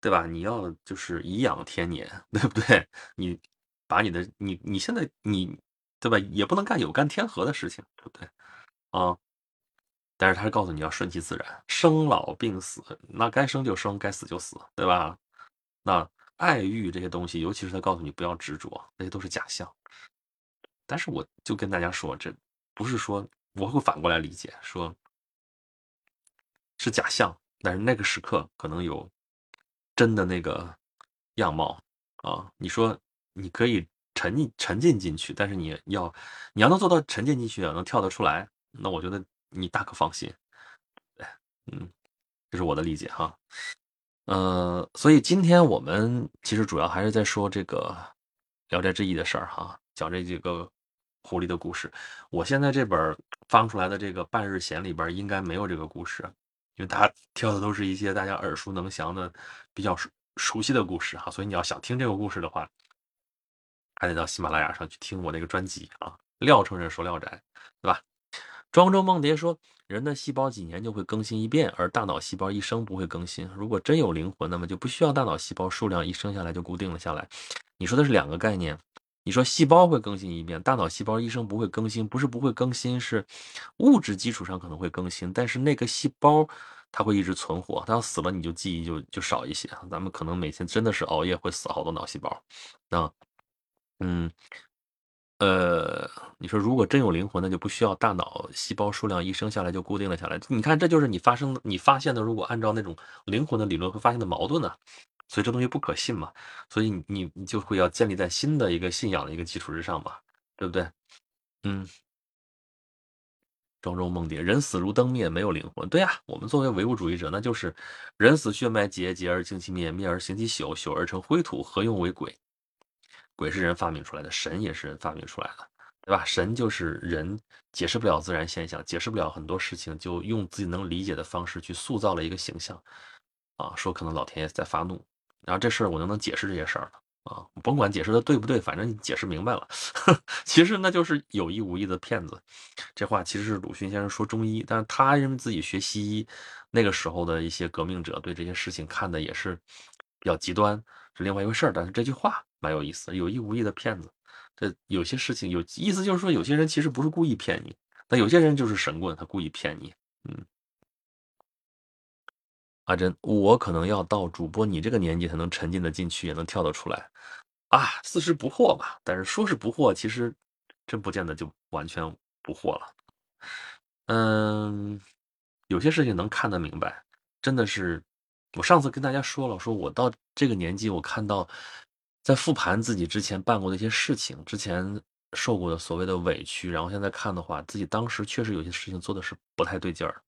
[SPEAKER 1] 对吧？你要就是颐养天年，对不对？你把你的你你现在你对吧，也不能干有干天和的事情，对不对？啊。但是他告诉你要顺其自然，生老病死，那该生就生，该死就死，对吧？那爱欲这些东西，尤其是他告诉你不要执着，那些都是假象。但是我就跟大家说，这不是说我会反过来理解，说是假象，但是那个时刻可能有真的那个样貌啊。你说你可以沉浸沉浸进去，但是你要你要能做到沉浸进去，能跳得出来，那我觉得你大可放心。嗯，这是我的理解哈。呃，所以今天我们其实主要还是在说这个《聊斋志异》的事儿哈，讲这几个狐狸的故事。我现在这本翻出来的这个《半日闲》里边应该没有这个故事，因为他挑的都是一些大家耳熟能详的、比较熟熟悉的故事哈。所以你要想听这个故事的话，还得到喜马拉雅上去听我那个专辑啊，《廖承认说廖宅》，对吧？庄周梦蝶说，人的细胞几年就会更新一遍，而大脑细胞一生不会更新。如果真有灵魂，那么就不需要大脑细胞数量一生下来就固定了下来。你说的是两个概念。你说细胞会更新一遍，大脑细胞一生不会更新，不是不会更新，是物质基础上可能会更新，但是那个细胞它会一直存活，它要死了你就记忆就就少一些。咱们可能每天真的是熬夜会死好多脑细胞。那，嗯。呃，你说如果真有灵魂，那就不需要大脑细胞数量一生下来就固定了下来。你看，这就是你发生你发现的，如果按照那种灵魂的理论会发现的矛盾呢？所以这东西不可信嘛。所以你你就会要建立在新的一个信仰的一个基础之上嘛，对不对？嗯。庄周梦蝶，人死如灯灭，没有灵魂。对呀，我们作为唯物主义者，那就是人死血脉竭，竭而精其灭，灭而行其朽，朽而成灰土，何用为鬼？鬼是人发明出来的，神也是人发明出来的，对吧？神就是人解释不了自然现象，解释不了很多事情，就用自己能理解的方式去塑造了一个形象，啊，说可能老天爷在发怒，然后这事儿我就能解释这些事儿了，啊，甭管解释的对不对，反正你解释明白了，其实那就是有意无意的骗子。这话其实是鲁迅先生说中医，但是他因为自己学西医，那个时候的一些革命者对这些事情看的也是比较极端，是另外一回事儿。但是这句话。蛮有意思，有意无意的骗子。这有些事情有意思，就是说有些人其实不是故意骗你，但有些人就是神棍，他故意骗你。嗯，阿珍，我可能要到主播你这个年纪才能沉浸的进去，也能跳得出来啊，四十不惑吧？但是说是不惑，其实真不见得就完全不惑了。嗯，有些事情能看得明白，真的是。我上次跟大家说了，说我到这个年纪，我看到。在复盘自己之前办过的一些事情，之前受过的所谓的委屈，然后现在看的话，自己当时确实有些事情做的是不太对劲儿，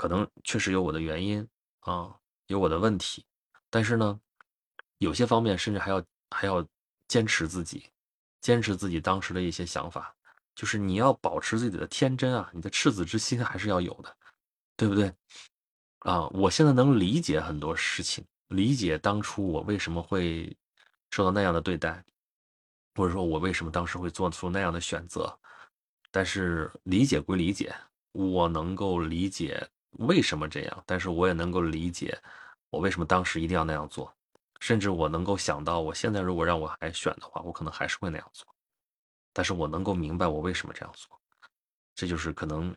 [SPEAKER 1] 可能确实有我的原因啊，有我的问题，但是呢，有些方面甚至还要还要坚持自己，坚持自己当时的一些想法，就是你要保持自己的天真啊，你的赤子之心还是要有的，对不对？啊，我现在能理解很多事情。理解当初我为什么会受到那样的对待，或者说我为什么当时会做出那样的选择，但是理解归理解，我能够理解为什么这样，但是我也能够理解我为什么当时一定要那样做，甚至我能够想到，我现在如果让我还选的话，我可能还是会那样做，但是我能够明白我为什么这样做，这就是可能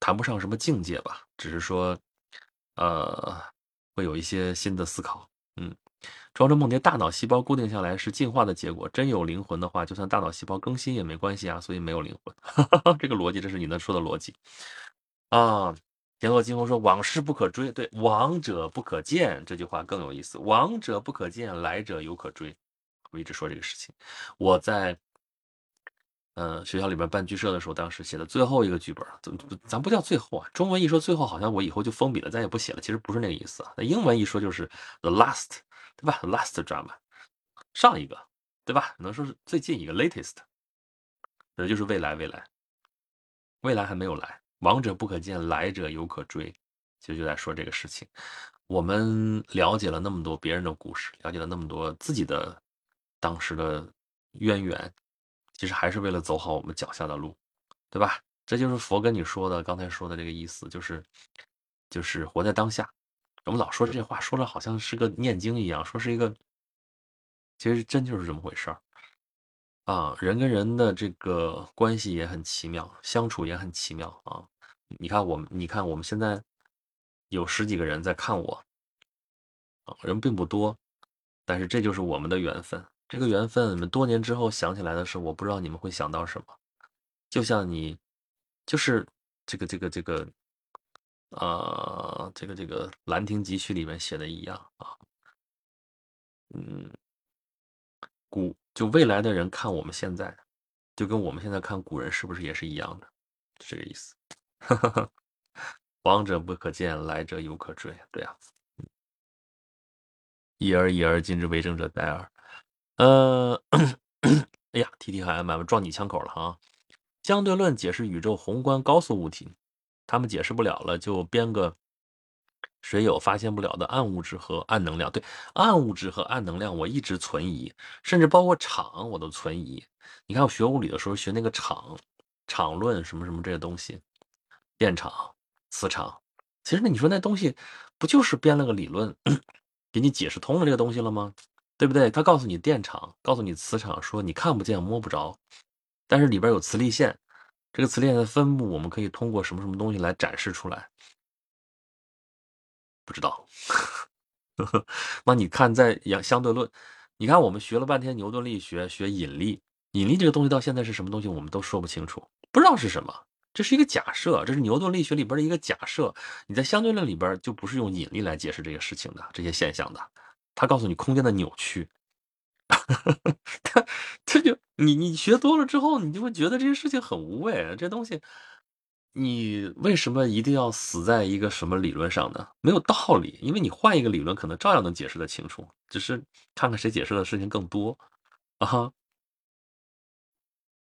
[SPEAKER 1] 谈不上什么境界吧，只是说，呃。会有一些新的思考，嗯，庄周梦蝶，大脑细胞固定下来是进化的结果。真有灵魂的话，就算大脑细胞更新也没关系啊，所以没有灵魂。这个逻辑，这是你能说的逻辑啊。田落金鸿说：“往事不可追，对，往者不可见。”这句话更有意思，“往者不可见，来者犹可追。”我一直说这个事情，我在。呃，学校里边办剧社的时候，当时写的最后一个剧本，怎么咱不叫最后啊？中文一说最后，好像我以后就封笔了，再也不写了。其实不是那个意思啊。那英文一说就是 the last，对吧？last drama，上一个，对吧？能说是最近一个 latest，也就是未来，未来，未来还没有来，往者不可见，来者犹可追。其实就在说这个事情。我们了解了那么多别人的故事，了解了那么多自己的当时的渊源。其实还是为了走好我们脚下的路，对吧？这就是佛跟你说的，刚才说的这个意思，就是就是活在当下。我们老说这话，说的好像是个念经一样，说是一个，其实真就是这么回事儿啊。人跟人的这个关系也很奇妙，相处也很奇妙啊。你看我们，你看我们现在有十几个人在看我啊，人并不多，但是这就是我们的缘分。这个缘分，你们多年之后想起来的时候，我不知道你们会想到什么。就像你，就是这个这个这个，呃，这个这个《兰亭集序》里面写的一样啊。嗯，古就未来的人看我们现在，就跟我们现在看古人是不是也是一样的？这个意思。往者不可见，来者犹可追。对啊，一而一而今之为政者殆耳。呃，哎呀，T T 和 M M 撞你枪口了哈。相对论解释宇宙宏观高速物体，他们解释不了了，就编个谁有发现不了的暗物质和暗能量。对，暗物质和暗能量我一直存疑，甚至包括场我都存疑。你看我学物理的时候学那个场场论什么什么这些东西，电场、磁场，其实那你说那东西不就是编了个理论，给你解释通了这个东西了吗？对不对？他告诉你电场，告诉你磁场，说你看不见摸不着，但是里边有磁力线，这个磁力线的分布我们可以通过什么什么东西来展示出来。不知道，那你看在相相对论，你看我们学了半天牛顿力学，学引力，引力这个东西到现在是什么东西，我们都说不清楚，不知道是什么，这是一个假设，这是牛顿力学里边的一个假设。你在相对论里边就不是用引力来解释这个事情的，这些现象的。他告诉你空间的扭曲，他他就你你学多了之后，你就会觉得这些事情很无谓，这东西。你为什么一定要死在一个什么理论上呢？没有道理，因为你换一个理论，可能照样能解释得清楚，只是看看谁解释的事情更多啊。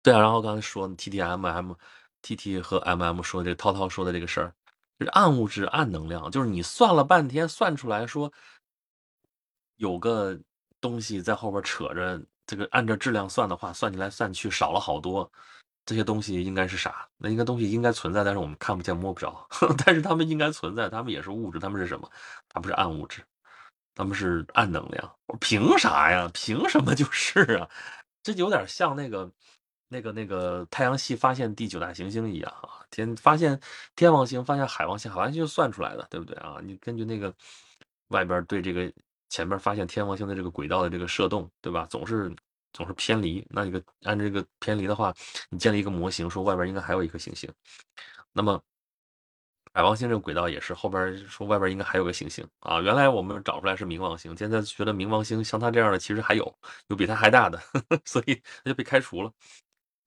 [SPEAKER 1] 对啊，然后刚才说 T T M M，T T T 和 M M 说这个涛涛说的这个事儿，就是暗物质、暗能量，就是你算了半天，算出来说有个东西在后边扯着，这个按照质量算的话，算起来算去少了好多。这些东西应该是啥？那应该东西应该存在，但是我们看不见摸不着。但是它们应该存在，它们也是物质。它们是什么？它不是暗物质，它们是暗能量。我凭啥呀？凭什么就是啊？这就有点像那个、那个、那个太阳系发现第九大行星一样啊！天发现天王星，发现海王星，海王星就算出来的，对不对啊？你根据那个外边对这个前面发现天王星的这个轨道的这个射动，对吧？总是。总是偏离，那一个按这个偏离的话，你建立一个模型，说外边应该还有一颗行星。那么海王星这个轨道也是后边说外边应该还有个行星啊。原来我们找出来是冥王星，现在觉得冥王星像它这样的其实还有，有比它还大的，所以它就被开除了。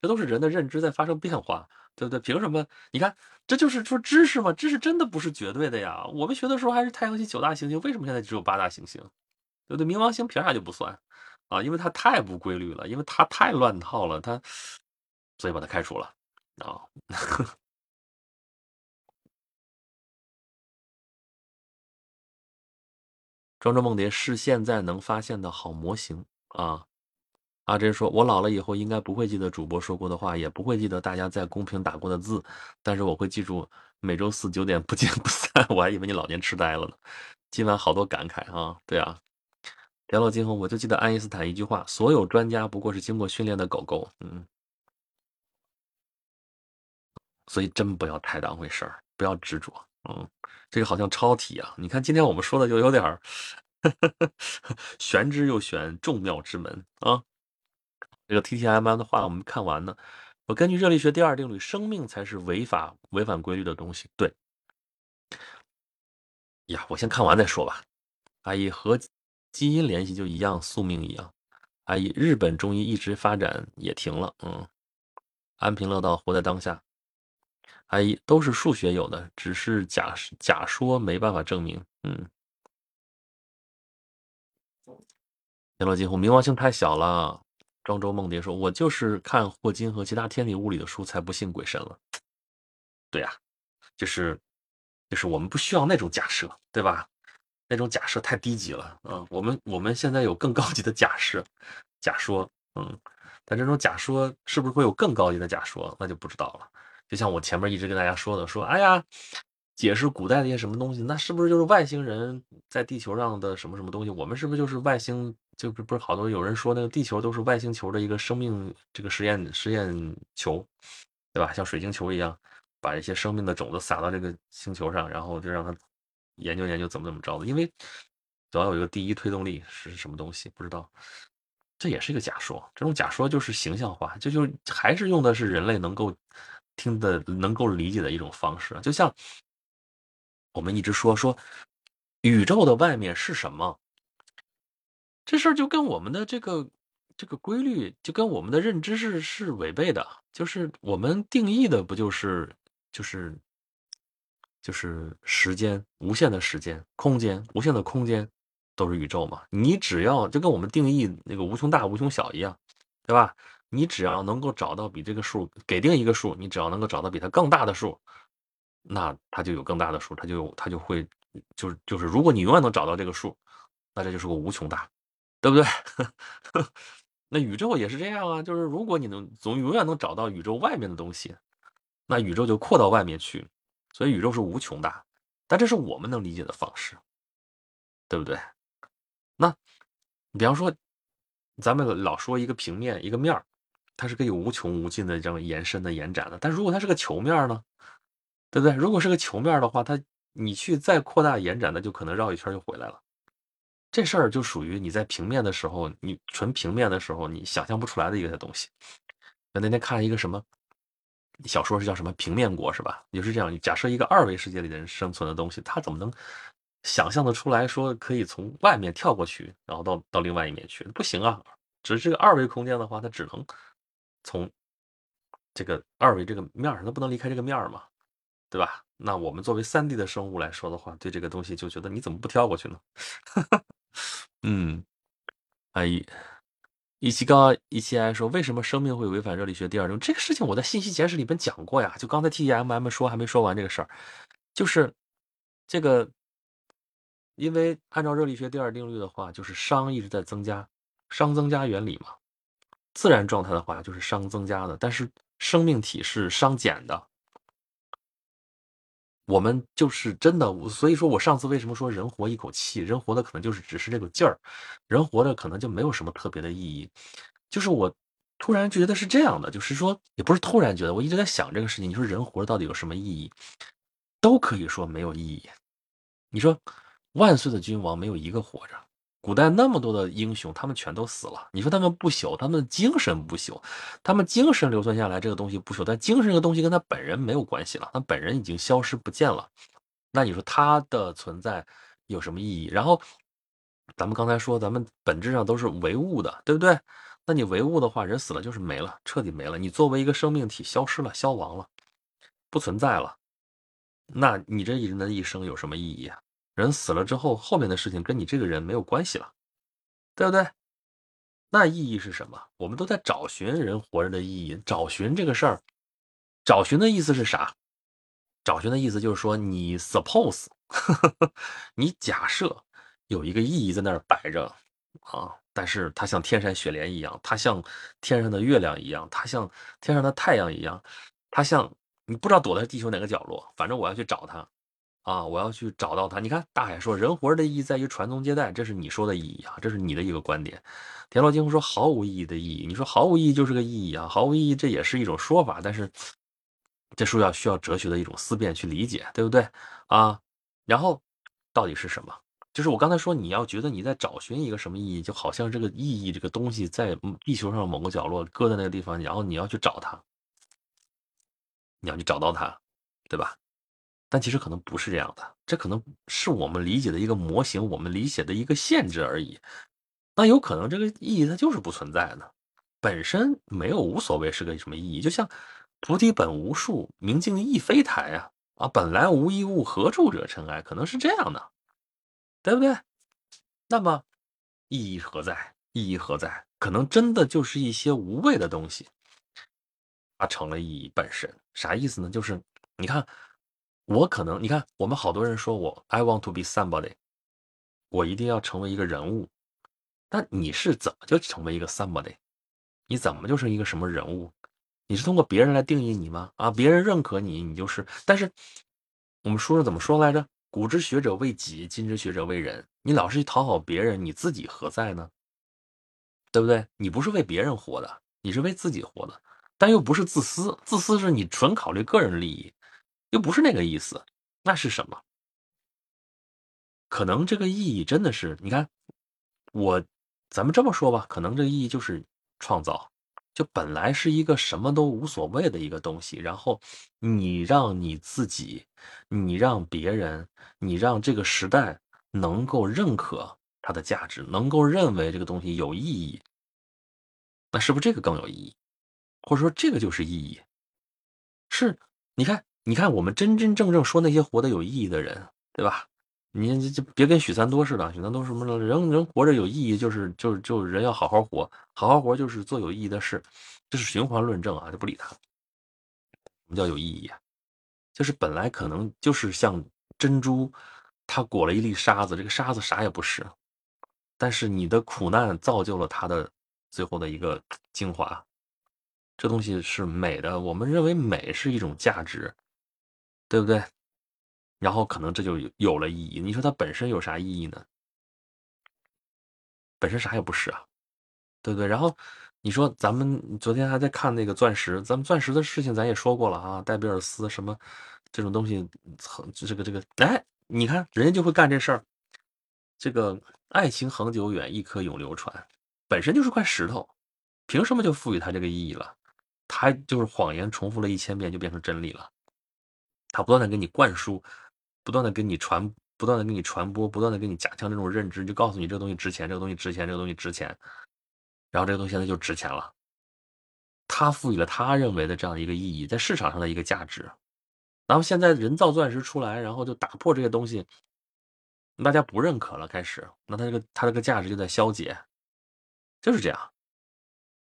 [SPEAKER 1] 这都是人的认知在发生变化，对不对？凭什么？你看，这就是说知识嘛，知识真的不是绝对的呀。我们学的时候还是太阳系九大行星，为什么现在只有八大行星？对不对？冥王星凭啥就不算？啊，因为它太不规律了，因为它太乱套了，它所以把它开除了啊。庄周梦蝶是现在能发现的好模型啊。阿珍说：“我老了以后应该不会记得主播说过的话，也不会记得大家在公屏打过的字，但是我会记住每周四九点不见不散。我还以为你老年痴呆了呢。今晚好多感慨啊，对啊。”聊到今后，我就记得爱因斯坦一句话：“所有专家不过是经过训练的狗狗。”嗯，所以真不要太当回事儿，不要执着。嗯，这个好像超体啊！你看今天我们说的就有点儿 玄之又玄，众妙之门啊。这个 T T M M 的话我们看完呢。我根据热力学第二定律，生命才是违法违反规律的东西。对。呀，我先看完再说吧。阿姨和。基因联系就一样，宿命一样。阿姨，日本中医一直发展也停了。嗯，安贫乐道，活在当下。阿姨，都是数学有的，只是假假说没办法证明。嗯。天罗金虎，冥王星太小了。庄周梦蝶说：“我就是看霍金和其他天理物理的书，才不信鬼神了。”对呀，就是，就是我们不需要那种假设，对吧？那种假设太低级了，嗯，我们我们现在有更高级的假设、假说，嗯，但这种假说是不是会有更高级的假说，那就不知道了。就像我前面一直跟大家说的，说，哎呀，解释古代的一些什么东西，那是不是就是外星人在地球上的什么什么东西？我们是不是就是外星？就不是好多有人说那个地球都是外星球的一个生命这个实验实验球，对吧？像水晶球一样，把一些生命的种子撒到这个星球上，然后就让它。研究研究怎么怎么着的，因为总要有一个第一推动力是什么东西，不知道，这也是一个假说。这种假说就是形象化，这就还是用的是人类能够听的、能够理解的一种方式。就像我们一直说说宇宙的外面是什么，这事儿就跟我们的这个这个规律就跟我们的认知是是违背的，就是我们定义的不就是就是就是时间无限的时间，空间无限的空间都是宇宙嘛？你只要就跟我们定义那个无穷大无穷小一样，对吧？你只要能够找到比这个数给定一个数，你只要能够找到比它更大的数，那它就有更大的数，它就有它就会就是就是，如果你永远能找到这个数，那这就是个无穷大，对不对？那宇宙也是这样啊，就是如果你能总永远能找到宇宙外面的东西，那宇宙就扩到外面去，所以宇宙是无穷大，但这是我们能理解的方式，对不对？那比方说，咱们老说一个平面一个面儿。它是可以无穷无尽的这样延伸的延展的，但如果它是个球面呢，对不对？如果是个球面的话，它你去再扩大延展，那就可能绕一圈就回来了。这事儿就属于你在平面的时候，你纯平面的时候，你想象不出来的一个东西。我那天看了一个什么小说，是叫什么平面国是吧？也是这样，假设一个二维世界里的人生存的东西，他怎么能想象的出来说可以从外面跳过去，然后到到另外一面去？不行啊！只是这个二维空间的话，它只能。从这个二维这个面儿，它不能离开这个面儿嘛，对吧？那我们作为三 D 的生物来说的话，对这个东西就觉得你怎么不跳过去呢？嗯，哎，一七刚一七 I 说，为什么生命会违反热力学第二定律？这个事情我在信息简史里边讲过呀。就刚才 T M M 说还没说完这个事儿，就是这个，因为按照热力学第二定律的话，就是熵一直在增加，熵增加原理嘛。自然状态的话，就是熵增加的，但是生命体是熵减的。我们就是真的，所以说我上次为什么说人活一口气，人活的可能就是只是这个劲儿，人活的可能就没有什么特别的意义。就是我突然觉得是这样的，就是说也不是突然觉得，我一直在想这个事情。你说人活着到底有什么意义？都可以说没有意义。你说万岁的君王没有一个活着。古代那么多的英雄，他们全都死了。你说他们不朽，他们精神不朽，他们精神流传下来这个东西不朽，但精神这个东西跟他本人没有关系了，他本人已经消失不见了。那你说他的存在有什么意义？然后咱们刚才说，咱们本质上都是唯物的，对不对？那你唯物的话，人死了就是没了，彻底没了。你作为一个生命体消失了，消亡了，不存在了，那你这一人的一生有什么意义啊？人死了之后，后面的事情跟你这个人没有关系了，对不对？那意义是什么？我们都在找寻人活着的意义。找寻这个事儿，找寻的意思是啥？找寻的意思就是说，你 suppose，你假设有一个意义在那儿摆着啊，但是它像天山雪莲一样，它像天上的月亮一样，它像天上的太阳一样，它像你不知道躲在地球哪个角落，反正我要去找它。啊！我要去找到他。你看，大海说人活着的意义在于传宗接代，这是你说的意义啊，这是你的一个观点。田螺精说毫无意义的意义，你说毫无意义就是个意义啊，毫无意义这也是一种说法，但是这书要需要哲学的一种思辨去理解，对不对啊？然后到底是什么？就是我刚才说，你要觉得你在找寻一个什么意义，就好像这个意义这个东西在地球上某个角落搁在那个地方，然后你要去找它，你要去找到它，对吧？但其实可能不是这样的，这可能是我们理解的一个模型，我们理解的一个限制而已。那有可能这个意义它就是不存在的，本身没有无所谓是个什么意义。就像菩提本无树，明镜亦非台啊啊，本来无一物，何处惹尘埃？可能是这样的，对不对？那么意义何在？意义何在？可能真的就是一些无谓的东西，它成了意义本身。啥意思呢？就是你看。我可能，你看，我们好多人说我 I want to be somebody，我一定要成为一个人物。那你是怎么就成为一个 somebody？你怎么就是一个什么人物？你是通过别人来定义你吗？啊，别人认可你，你就是。但是我们书上怎么说来着？古之学者为己，今之学者为人。你老是去讨好别人，你自己何在呢？对不对？你不是为别人活的，你是为自己活的，但又不是自私。自私是你纯考虑个人利益。又不是那个意思，那是什么？可能这个意义真的是，你看，我，咱们这么说吧，可能这个意义就是创造，就本来是一个什么都无所谓的一个东西，然后你让你自己，你让别人，你让这个时代能够认可它的价值，能够认为这个东西有意义，那是不是这个更有意义？或者说这个就是意义？是，你看，你看，我们真真正正说那些活得有意义的人，对吧？你就别跟许三多似的，许三多什么人人活着有意义，就是就是就人要好好活，好好活就是做有意义的事，这是循环论证啊，就不理他。什么叫有意义啊？就是本来可能就是像珍珠，它裹了一粒沙子，这个沙子啥也不是，但是你的苦难造就了它的最后的一个精华。这东西是美的，我们认为美是一种价值，对不对？然后可能这就有了意义。你说它本身有啥意义呢？本身啥也不是啊，对不对？然后你说咱们昨天还在看那个钻石，咱们钻石的事情咱也说过了啊，戴比尔斯什么这种东西，这个这个，哎，你看人家就会干这事儿。这个爱情恒久远，一颗永流传，本身就是块石头，凭什么就赋予它这个意义了？它就是谎言重复了一千遍就变成真理了，他不断的给你灌输。不断的给你传，不断的给你传播，不断的给你加强这种认知，就告诉你这个东西值钱，这个东西值钱，这个东西值钱，然后这个东西现在就值钱了。他赋予了他认为的这样一个意义，在市场上的一个价值。然后现在人造钻石出来，然后就打破这些东西，大家不认可了，开始，那它这个它这个价值就在消解，就是这样，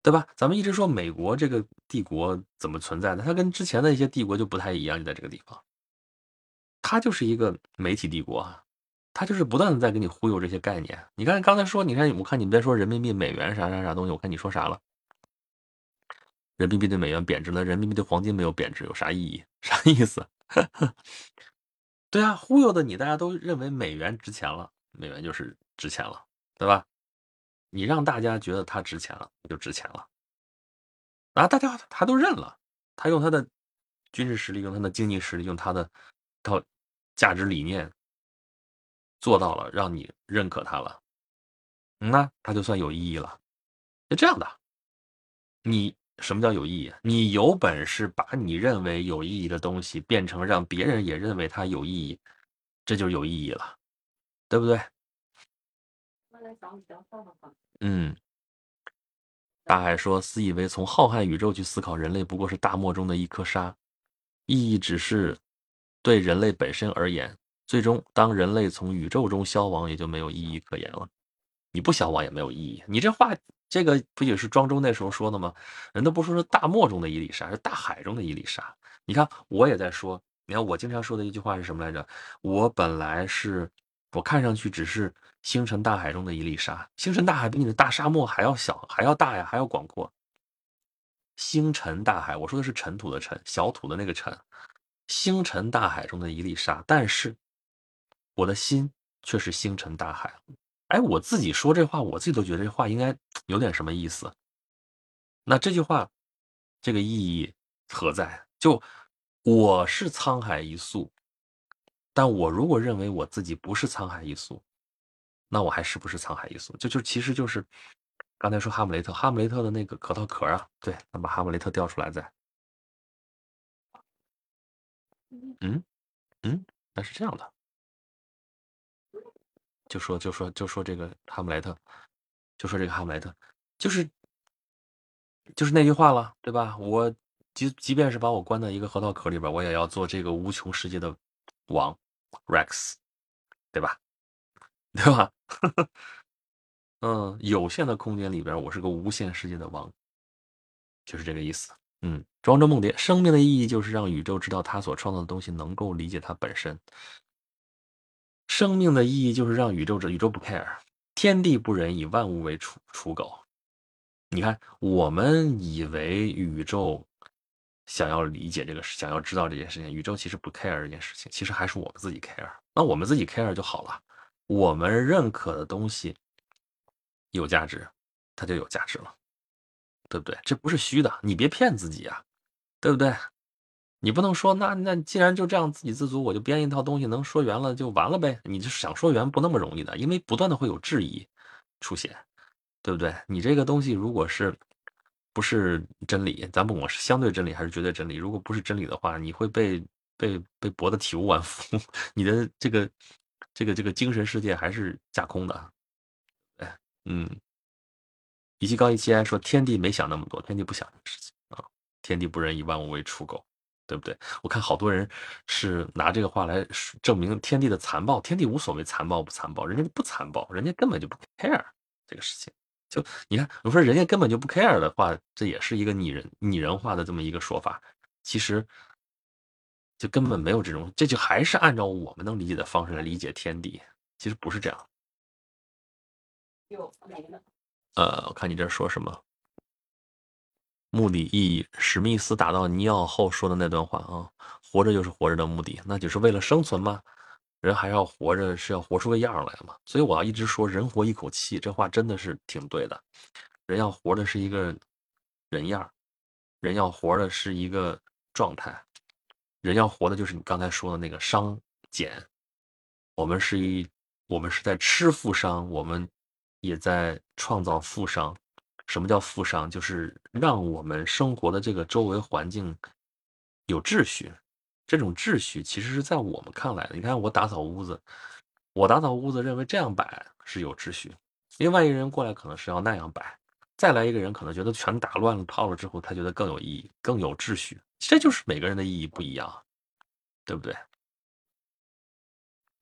[SPEAKER 1] 对吧？咱们一直说美国这个帝国怎么存在的，它跟之前的一些帝国就不太一样，就在这个地方。它就是一个媒体帝国啊，它就是不断的在给你忽悠这些概念。你看刚才说，你看我看你别说人民币、美元啥啥啥东西，我看你说啥了？人民币对美元贬值了，人民币对黄金没有贬值，有啥意义？啥意思？对啊，忽悠的你，大家都认为美元值钱了，美元就是值钱了，对吧？你让大家觉得它值钱了，就值钱了，然后大家他都认了，他用他的军事实力，用他的经济实力，用他的。套价值理念做到了，让你认可他了，那他就算有意义了。就这样的，你什么叫有意义？你有本事把你认为有意义的东西变成让别人也认为它有意义，这就是有意义了，对不对？嗯。大海说：“私以为从浩瀚宇宙去思考人类，不过是大漠中的一颗沙，意义只是。”对人类本身而言，最终当人类从宇宙中消亡，也就没有意义可言了。你不消亡也没有意义。你这话，这个不也是庄周那时候说的吗？人都不说是大漠中的一粒沙，是大海中的一粒沙。你看，我也在说。你看，我经常说的一句话是什么来着？我本来是，我看上去只是星辰大海中的一粒沙。星辰大海比你的大沙漠还要小，还要大呀，还要广阔。星辰大海，我说的是尘土的尘，小土的那个尘。星辰大海中的一粒沙，但是我的心却是星辰大海。哎，我自己说这话，我自己都觉得这话应该有点什么意思。那这句话，这个意义何在？就我是沧海一粟，但我如果认为我自己不是沧海一粟，那我还是不是沧海一粟？就就其实就是刚才说哈姆雷特，哈姆雷特的那个核桃壳啊，对，那把哈姆雷特调出来再。嗯，嗯，那是这样的，就说就说就说这个哈姆雷特，就说这个哈姆雷特，就是就是那句话了，对吧？我即即便是把我关在一个核桃壳里边，我也要做这个无穷世界的王，Rex，对吧？对吧？嗯，有限的空间里边，我是个无限世界的王，就是这个意思。嗯，庄周梦蝶，生命的意义就是让宇宙知道他所创造的东西能够理解它本身。生命的意义就是让宇宙知宇宙不 care，天地不仁，以万物为刍刍狗。你看，我们以为宇宙想要理解这个，想要知道这件事情，宇宙其实不 care 这件事情，其实还是我们自己 care。那我们自己 care 就好了，我们认可的东西有价值，它就有价值了。对不对？这不是虚的，你别骗自己啊，对不对？你不能说那那既然就这样自给自足，我就编一套东西能说圆了就完了呗？你就想说圆不那么容易的，因为不断的会有质疑出现，对不对？你这个东西如果是不是真理，咱不管是相对真理还是绝对真理，如果不是真理的话，你会被被被驳得体无完肤，你的这个这个这个精神世界还是架空的，哎，嗯。以及高一七 i 说天地没想那么多，天地不想这个事情啊，天地不仁，以万物为刍狗，对不对？我看好多人是拿这个话来证明天地的残暴，天地无所谓残暴不残暴，人家不残暴，人家根本就不 care 这个事情。就你看，我说人家根本就不 care 的话，这也是一个拟人拟人化的这么一个说法。其实，就根本没有这种，这就还是按照我们能理解的方式来理解天地。其实不是这样。
[SPEAKER 2] 又没了。
[SPEAKER 1] 呃，我看你这说什么？目的意义，史密斯打到尼奥后说的那段话啊，活着就是活着的目的，那就是为了生存吗？人还要活着，是要活出个样来嘛。所以我要一直说，人活一口气，这话真的是挺对的。人要活的是一个人样人要活的是一个状态，人要活的就是你刚才说的那个商减。我们是一，我们是在吃富商，我们也在创造富商。什么叫富商？就是让我们生活的这个周围环境有秩序。这种秩序其实是在我们看来的。你看，我打扫屋子，我打扫屋子认为这样摆是有秩序。另外一个人过来可能是要那样摆，再来一个人可能觉得全打乱了套了之后，他觉得更有意义、更有秩序。这就是每个人的意义不一样，对不对？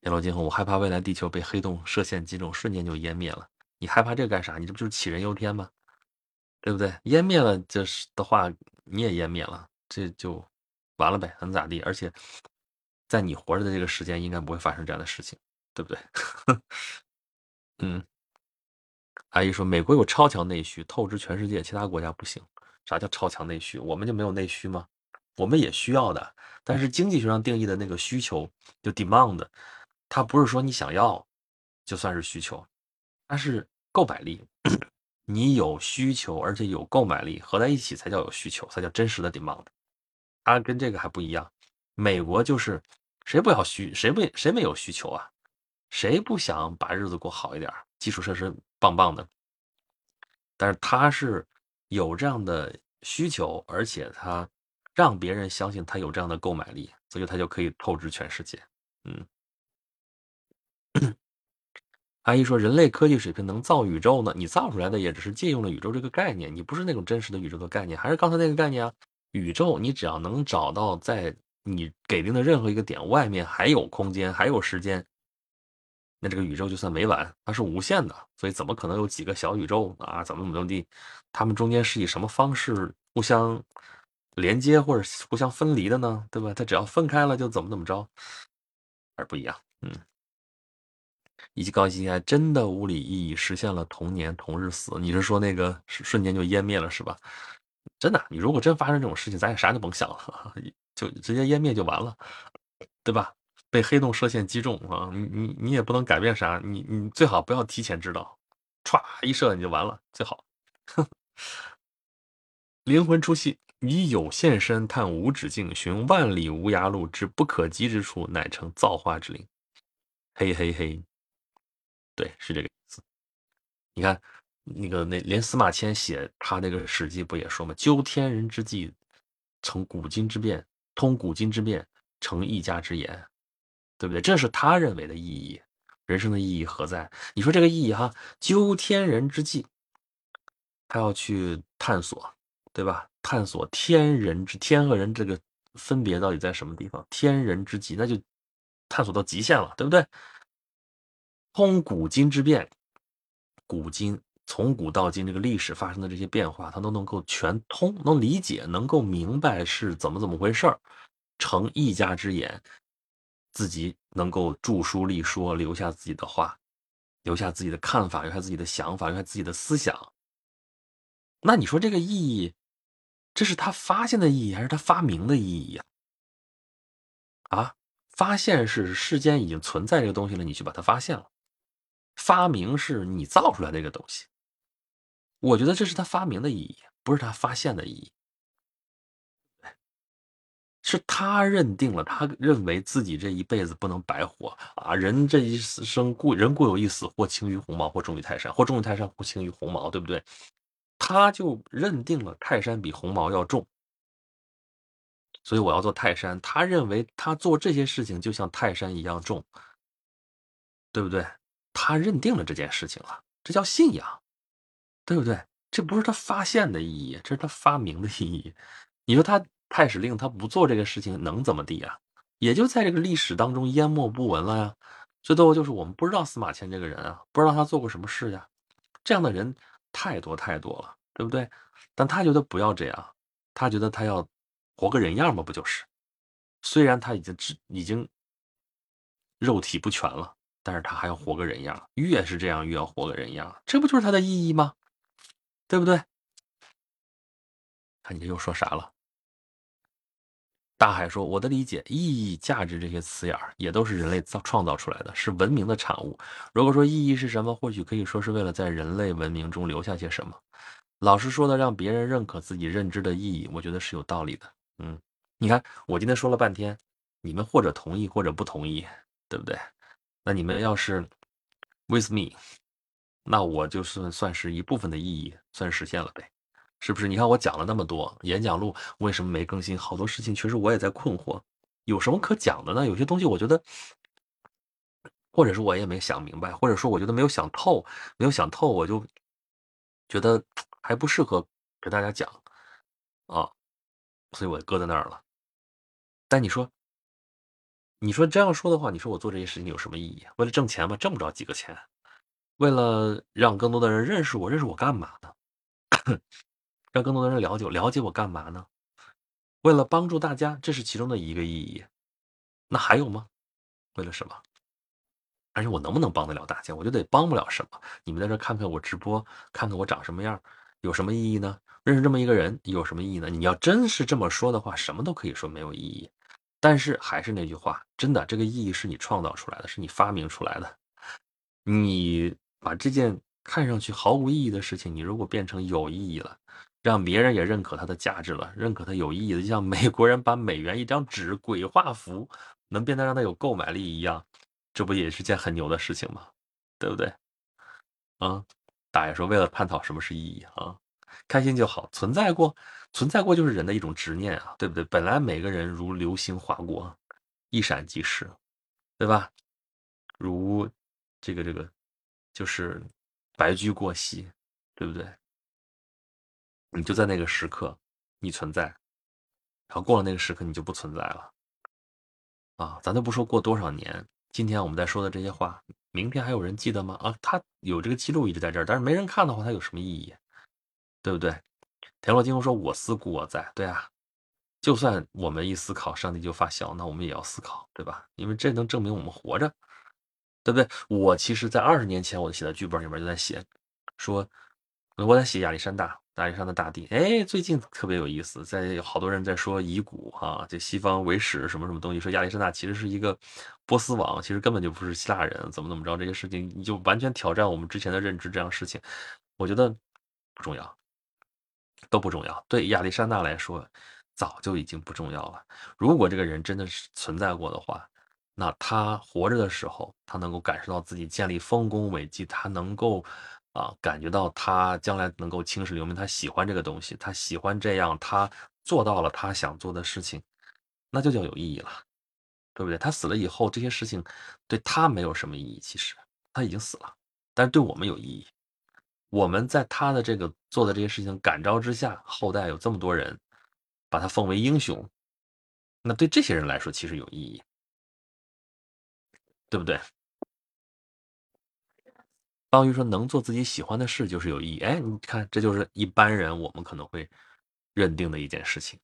[SPEAKER 1] 言罗金红，我害怕未来地球被黑洞射线击中，瞬间就湮灭了。你害怕这个干啥？你这不就是杞人忧天吗？对不对？湮灭了，就是的话，你也湮灭了，这就。完了呗，能咋地？而且，在你活着的这个时间，应该不会发生这样的事情，对不对？嗯，阿姨说，美国有超强内需，透支全世界，其他国家不行。啥叫超强内需？我们就没有内需吗？我们也需要的，但是经济学上定义的那个需求，就 demand，它不是说你想要就算是需求，它是购买力。你有需求，而且有购买力，合在一起才叫有需求，才叫真实的 demand。它跟这个还不一样，美国就是谁不要需谁不谁没有需求啊？谁不想把日子过好一点？基础设施棒棒的，但是他是有这样的需求，而且他让别人相信他有这样的购买力，所以他就可以透支全世界。嗯，阿姨说，人类科技水平能造宇宙呢？你造出来的也只是借用了宇宙这个概念，你不是那种真实的宇宙的概念，还是刚才那个概念啊？宇宙，你只要能找到在你给定的任何一个点外面还有空间，还有时间，那这个宇宙就算没完，它是无限的。所以怎么可能有几个小宇宙啊？怎么怎么怎么地？它们中间是以什么方式互相连接或者互相分离的呢？对吧？它只要分开了就怎么怎么着，而不一样。嗯，以及高级还真的物理意义实现了同年同日死。你是说那个瞬间就湮灭了是吧？真的，你如果真发生这种事情，咱也啥都甭想了，就直接湮灭就完了，对吧？被黑洞射线击中啊，你你你也不能改变啥，你你最好不要提前知道，歘一射你就完了，最好。灵魂出戏，以有限身探无止境，寻万里无涯路，至不可及之处，乃成造化之灵。嘿嘿嘿，对，是这个意思。你看。那个那连司马迁写他那个《史记》不也说吗？究天人之际，成古今之变；通古今之变，成一家之言，对不对？这是他认为的意义。人生的意义何在？你说这个意义哈？究天人之际，他要去探索，对吧？探索天人之天和人这个分别到底在什么地方？天人之际，那就探索到极限了，对不对？通古今之变，古今。从古到今，这个历史发生的这些变化，他都能够全通，能理解，能够明白是怎么怎么回事儿，成一家之言，自己能够著书立说，留下自己的话，留下自己的看法，留下自己的想法，留下自己的思想。那你说这个意义，这是他发现的意义，还是他发明的意义呀？啊，发现是世间已经存在这个东西了，你去把它发现了；发明是你造出来这个东西。我觉得这是他发明的意义，不是他发现的意义。是他认定了，他认为自己这一辈子不能白活啊！人这一生固人固有一死，或轻于鸿毛，或重于泰山，或重于泰山，或轻于鸿毛，对不对？他就认定了泰山比鸿毛要重，所以我要做泰山。他认为他做这些事情就像泰山一样重，对不对？他认定了这件事情了，这叫信仰。对不对？这不是他发现的意义，这是他发明的意义。你说他太史令他不做这个事情能怎么地啊？也就在这个历史当中淹没不闻了呀。最多就是我们不知道司马迁这个人啊，不知道他做过什么事呀。这样的人太多太多了，对不对？但他觉得不要这样，他觉得他要活个人样嘛，不就是？虽然他已经已经肉体不全了，但是他还要活个人样。越是这样，越要活个人样，这不就是他的意义吗？对不对？看你这又说啥了？大海说：“我的理解，意义、价值这些词眼儿也都是人类造创造出来的，是文明的产物。如果说意义是什么，或许可以说是为了在人类文明中留下些什么。老师说的，让别人认可自己认知的意义，我觉得是有道理的。嗯，你看我今天说了半天，你们或者同意，或者不同意，对不对？那你们要是 with me，那我就是算是一部分的意义，算实现了呗。”是不是？你看我讲了那么多演讲录，为什么没更新？好多事情确实我也在困惑，有什么可讲的呢？有些东西我觉得，或者是我也没想明白，或者说我觉得没有想透，没有想透，我就觉得 还不适合给大家讲啊，所以我搁在那儿了。但你说，你说这样说的话，你说我做这些事情有什么意义？为了挣钱吗？挣不着几个钱。为了让更多的人认识我，认识我干嘛呢？让更多的人了解了解我干嘛呢？为了帮助大家，这是其中的一个意义。那还有吗？为了什么？而且我能不能帮得了大家？我觉得帮不了什么。你们在这看看我直播，看看我长什么样，有什么意义呢？认识这么一个人有什么意义呢？你要真是这么说的话，什么都可以说没有意义。但是还是那句话，真的，这个意义是你创造出来的，是你发明出来的。你把这件看上去毫无意义的事情，你如果变成有意义了。让别人也认可它的价值了，认可它有意义的，就像美国人把美元一张纸鬼画符，能变得让它有购买力一样，这不也是件很牛的事情吗？对不对？啊，大爷说，为了探讨什么是意义啊，开心就好，存在过，存在过就是人的一种执念啊，对不对？本来每个人如流星划过，一闪即逝，对吧？如这个这个，就是白驹过隙，对不对？你就在那个时刻，你存在，然后过了那个时刻，你就不存在了，啊，咱都不说过多少年，今天我们在说的这些话，明天还有人记得吗？啊，他有这个记录一直在这儿，但是没人看的话，它有什么意义？对不对？田螺金红说：“我思故我在。”对啊，就算我们一思考，上帝就发笑，那我们也要思考，对吧？因为这能证明我们活着，对不对？我其实，在二十年前，我写的剧本里面就在写，说我在写亚历山大。大历上的大地，哎，最近特别有意思，在有好多人在说遗骨哈，这西方伪史什么什么东西，说亚历山大其实是一个波斯王，其实根本就不是希腊人，怎么怎么着，这些事情你就完全挑战我们之前的认知，这样事情，我觉得不重要，都不重要。对亚历山大来说，早就已经不重要了。如果这个人真的是存在过的话，那他活着的时候，他能够感受到自己建立丰功伟绩，他能够。啊，感觉到他将来能够青史留名，他喜欢这个东西，他喜欢这样，他做到了他想做的事情，那就叫有意义了，对不对？他死了以后，这些事情对他没有什么意义，其实他已经死了，但是对我们有意义。我们在他的这个做的这些事情感召之下，后代有这么多人把他奉为英雄，那对这些人来说其实有意义，对不对？鲍鱼说：“能做自己喜欢的事就是有意义。”哎，你看，这就是一般人我们可能会认定的一件事情，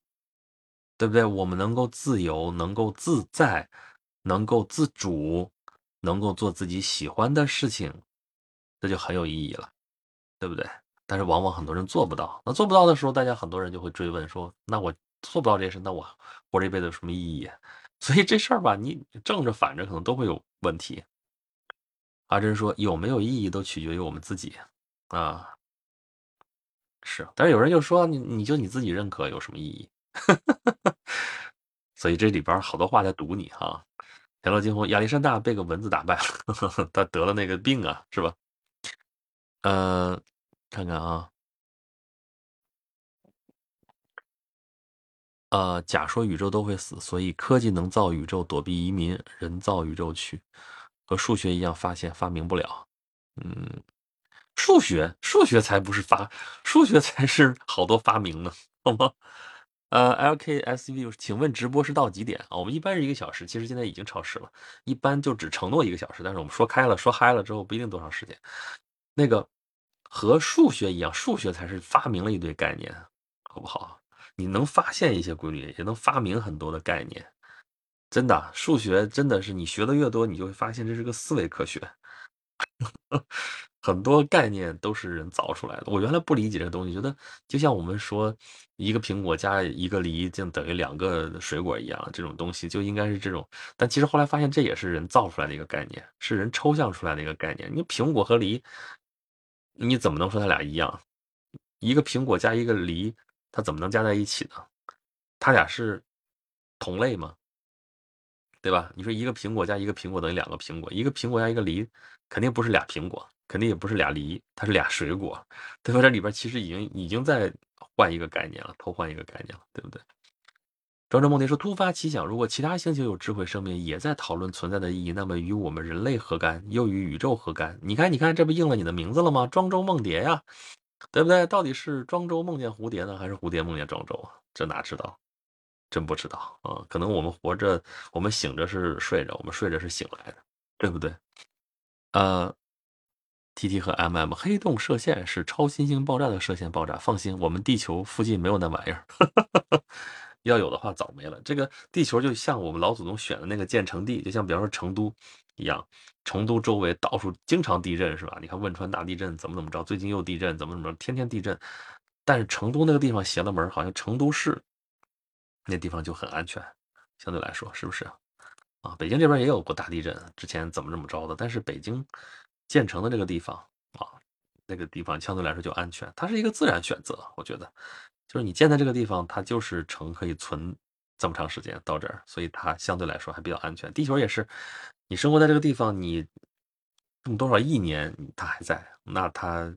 [SPEAKER 1] 对不对？我们能够自由，能够自在，能够自主，能够做自己喜欢的事情，这就很有意义了，对不对？但是往往很多人做不到。那做不到的时候，大家很多人就会追问说：“那我做不到这些事，那我活这辈子有什么意义？” 所以这事儿吧，你正着反着可能都会有问题。阿珍说：“有没有意义都取决于我们自己，啊，是。但是有人就说你，你就你自己认可有什么意义？所以这里边好多话在堵你哈。田螺金红，亚历山大被个蚊子打败了，他得了那个病啊，是吧？呃，看看啊，呃，假说宇宙都会死，所以科技能造宇宙躲避移民，人造宇宙去。”和数学一样，发现发明不了。嗯，数学，数学才不是发，数学才是好多发明呢，好吗？呃，LKSV，请问直播是到几点啊？我们一般是一个小时，其实现在已经超时了，一般就只承诺一个小时，但是我们说开了，说嗨了之后不一定多长时间。那个和数学一样，数学才是发明了一堆概念，好不好？你能发现一些规律，也能发明很多的概念，真的，数学真的是你学的越多，你就会发现这是个思维科学。很多概念都是人造出来的。我原来不理解这个东西，觉得就像我们说一个苹果加一个梨就等于两个水果一样，这种东西就应该是这种。但其实后来发现，这也是人造出来的一个概念，是人抽象出来的一个概念。你苹果和梨，你怎么能说它俩一样？一个苹果加一个梨，它怎么能加在一起呢？它俩是同类吗？对吧？你说一个苹果加一个苹果等于两个苹果，一个苹果加一个梨，肯定不是俩苹果。肯定也不是俩梨，它是俩水果，对吧？这里边其实已经已经在换一个概念了，偷换一个概念了，对不对？庄周梦蝶说：“突发奇想，如果其他星球有智慧生命，也在讨论存在的意义，那么与我们人类何干？又与宇宙何干？你看，你看，这不应了你的名字了吗？庄周梦蝶呀，对不对？到底是庄周梦见蝴蝶呢，还是蝴蝶梦见庄周啊？这哪知道？真不知道啊！可能我们活着，我们醒着是睡着，我们睡着是醒来的，对不对？呃。” T T 和 M M 黑洞射线是超新星爆炸的射线爆炸。放心，我们地球附近没有那玩意儿。要有的话早没了。这个地球就像我们老祖宗选的那个建成地，就像比方说成都一样，成都周围到处经常地震，是吧？你看汶川大地震怎么怎么着，最近又地震，怎么怎么着，天天地震。但是成都那个地方邪了门，好像成都市那地方就很安全，相对来说是不是啊？北京这边也有过大地震，之前怎么怎么着的，但是北京。建成的这个地方啊，那个地方相对来说就安全，它是一个自然选择。我觉得，就是你建在这个地方，它就是城可以存这么长时间到这儿，所以它相对来说还比较安全。地球也是，你生活在这个地方，你这么多少亿年它还在，那它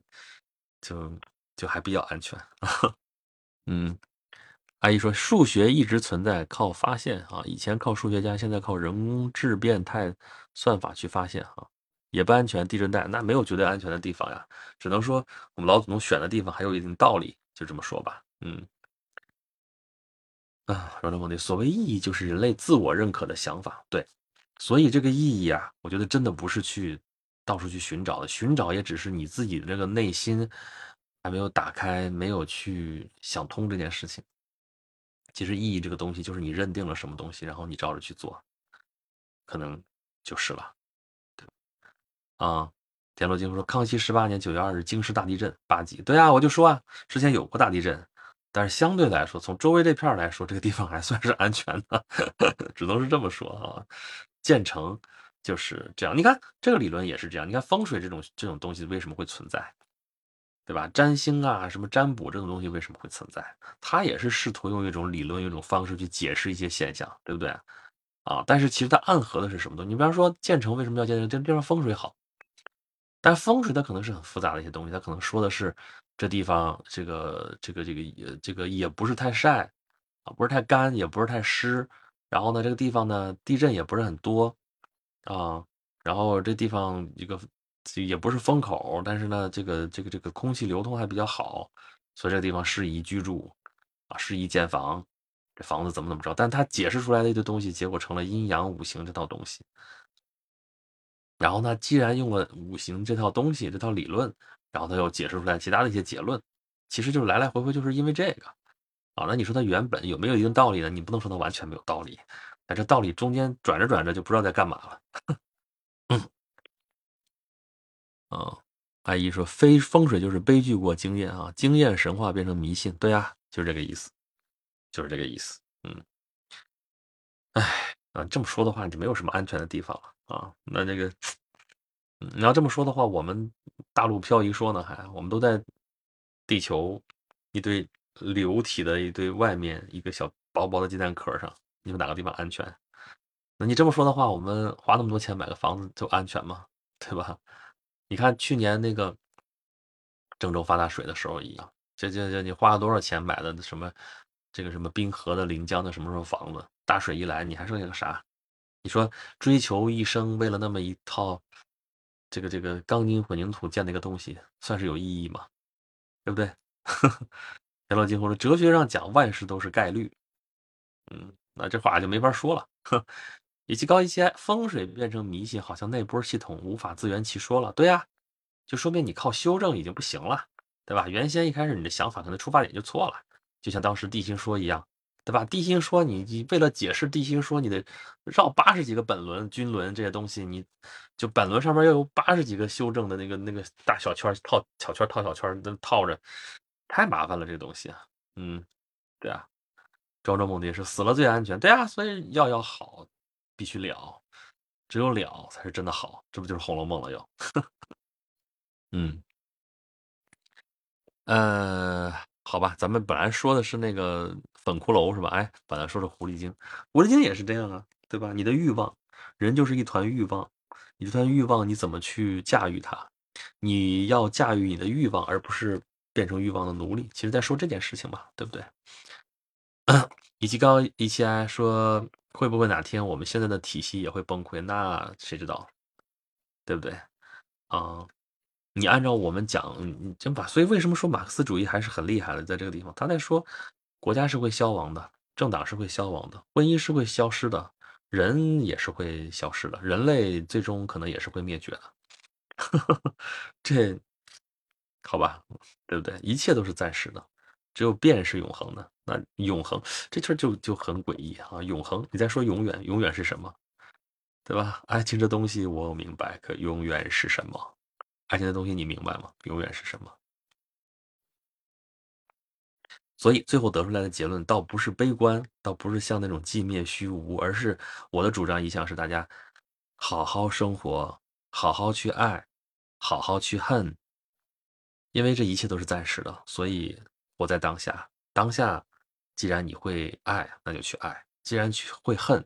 [SPEAKER 1] 就就还比较安全。嗯，阿姨说数学一直存在，靠发现啊，以前靠数学家，现在靠人工智变态算法去发现啊。也不安全，地震带那没有绝对安全的地方呀，只能说我们老祖宗选的地方还有一定道理，就这么说吧。嗯，啊，说的问题，所谓意义就是人类自我认可的想法，对，所以这个意义啊，我觉得真的不是去到处去寻找的，寻找也只是你自己的这个内心还没有打开，没有去想通这件事情。其实意义这个东西，就是你认定了什么东西，然后你照着去做，可能就是了。啊，田螺精说，康熙十八年九月二日，京师大地震八级。对啊，我就说啊，之前有过大地震，但是相对来说，从周围这片来说，这个地方还算是安全的，只能是这么说啊。建成就是这样，你看这个理论也是这样。你看风水这种这种东西为什么会存在，对吧？占星啊，什么占卜这种东西为什么会存在？它也是试图用一种理论、一种方式去解释一些现象，对不对？啊，但是其实它暗合的是什么东西？你比方说建成为什么要建成？这地方风水好。但风水它可能是很复杂的一些东西，它可能说的是这地方这个这个这个也这个也不是太晒啊，不是太干，也不是太湿。然后呢，这个地方呢地震也不是很多啊。然后这地方一个也不是风口，但是呢这个这个这个空气流通还比较好，所以这个地方适宜居住啊，适宜建房。这房子怎么怎么着？但他解释出来的一堆东西，结果成了阴阳五行这套东西。然后呢？既然用了五行这套东西、这套理论，然后他又解释出来其他的一些结论，其实就是来来回回就是因为这个啊。那你说它原本有没有一定道理呢？你不能说它完全没有道理，那这道理中间转着转着就不知道在干嘛了。啊，阿姨说非风水就是悲剧过经验啊，经验神话变成迷信，对呀，就是这个意思，就是这个意思。嗯，哎，啊，这么说的话，就没有什么安全的地方了。啊，那这个，你要这么说的话，我们大陆漂移说呢，还我们都在地球一堆流体的一堆外面一个小薄薄的鸡蛋壳上，你说哪个地方安全？那你这么说的话，我们花那么多钱买个房子就安全吗？对吧？你看去年那个郑州发大水的时候一样，这这这你花了多少钱买的什么这个什么滨河的临江的什么什么房子？大水一来，你还剩下个啥？你说追求一生，为了那么一套这个这个钢筋混凝土建的一个东西，算是有意义吗？对不对？田螺金说，哲学上讲万事都是概率。嗯，那这话就没法说了。呵 以及高一些风水变成迷信，好像那波系统无法自圆其说了。对呀，就说明你靠修正已经不行了，对吧？原先一开始你的想法可能出发点就错了，就像当时地心说一样，对吧？地心说你你为了解释地心说，你得绕八十几个本轮、均轮这些东西，你就本轮上面要有八十几个修正的那个那个大小圈套小圈套小圈的套着，太麻烦了这个东西啊。嗯，对啊。庄周梦蝶是死了最安全，对啊，所以要要好，必须了，只有了才是真的好，这不就是《红楼梦》了又？嗯，呃，好吧，咱们本来说的是那个粉骷髅是吧？哎，本来说是狐狸精，狐狸精也是这样啊，对吧？你的欲望，人就是一团欲望，你这团欲望你怎么去驾驭它？你要驾驭你的欲望，而不是变成欲望的奴隶。其实在说这件事情嘛，对不对？以及高一七 I 说，会不会哪天我们现在的体系也会崩溃？那谁知道，对不对？啊，你按照我们讲，你真把，所以为什么说马克思主义还是很厉害的？在这个地方，他在说，国家是会消亡的，政党是会消亡的，婚姻是会消失的，人也是会消失的，人类最终可能也是会灭绝的。这，好吧，对不对？一切都是暂时的。只有变是永恒的，那永恒这事儿就就很诡异啊！永恒，你在说永远，永远是什么？对吧？爱情这东西我明白，可永远是什么？爱情的东西你明白吗？永远是什么？所以最后得出来的结论，倒不是悲观，倒不是像那种寂灭虚无，而是我的主张一向是大家好好生活，好好去爱，好好去恨，因为这一切都是暂时的，所以。活在当下，当下，既然你会爱，那就去爱；既然去会恨，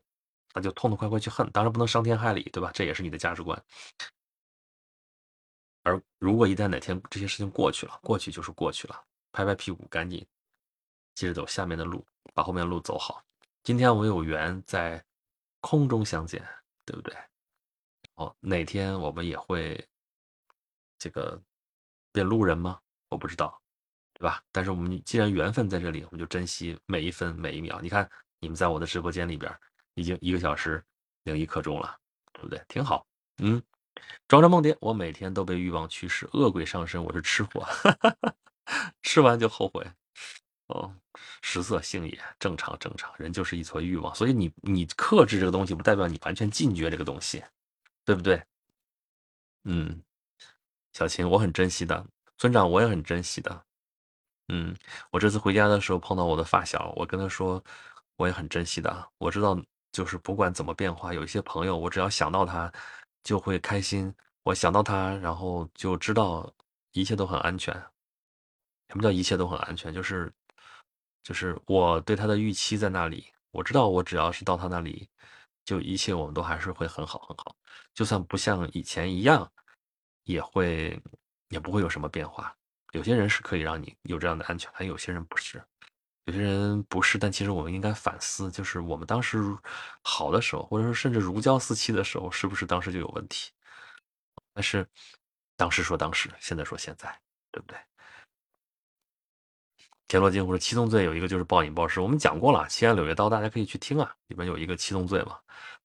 [SPEAKER 1] 那就痛痛快快去恨。当然不能伤天害理，对吧？这也是你的价值观。而如果一旦哪天这些事情过去了，过去就是过去了，拍拍屁股，赶紧接着走下面的路，把后面的路走好。今天我们有缘在空中相见，对不对？哦，哪天我们也会这个变路人吗？我不知道。对吧？但是我们既然缘分在这里，我们就珍惜每一分每一秒。你看，你们在我的直播间里边已经一个小时零一刻钟了，对不对？挺好。嗯，装着梦蝶，我每天都被欲望驱使，恶鬼上身，我是吃货，吃完就后悔。哦，食色性也，正常正常，人就是一撮欲望。所以你你克制这个东西，不代表你完全禁绝这个东西，对不对？嗯，小琴，我很珍惜的，村长我也很珍惜的。嗯，我这次回家的时候碰到我的发小，我跟他说，我也很珍惜的。我知道，就是不管怎么变化，有一些朋友，我只要想到他，就会开心。我想到他，然后就知道一切都很安全。什么叫一切都很安全？就是，就是我对他的预期在那里。我知道，我只要是到他那里，就一切我们都还是会很好很好。就算不像以前一样，也会也不会有什么变化。有些人是可以让你有这样的安全感，有些人不是，有些人不是。但其实我们应该反思，就是我们当时好的时候，或者说甚至如胶似漆的时候，是不是当时就有问题？但是当时说当时，现在说现在，对不对？田螺金或者七宗罪有一个就是暴饮暴食，我们讲过了，《西安柳叶刀》，大家可以去听啊，里面有一个七宗罪嘛，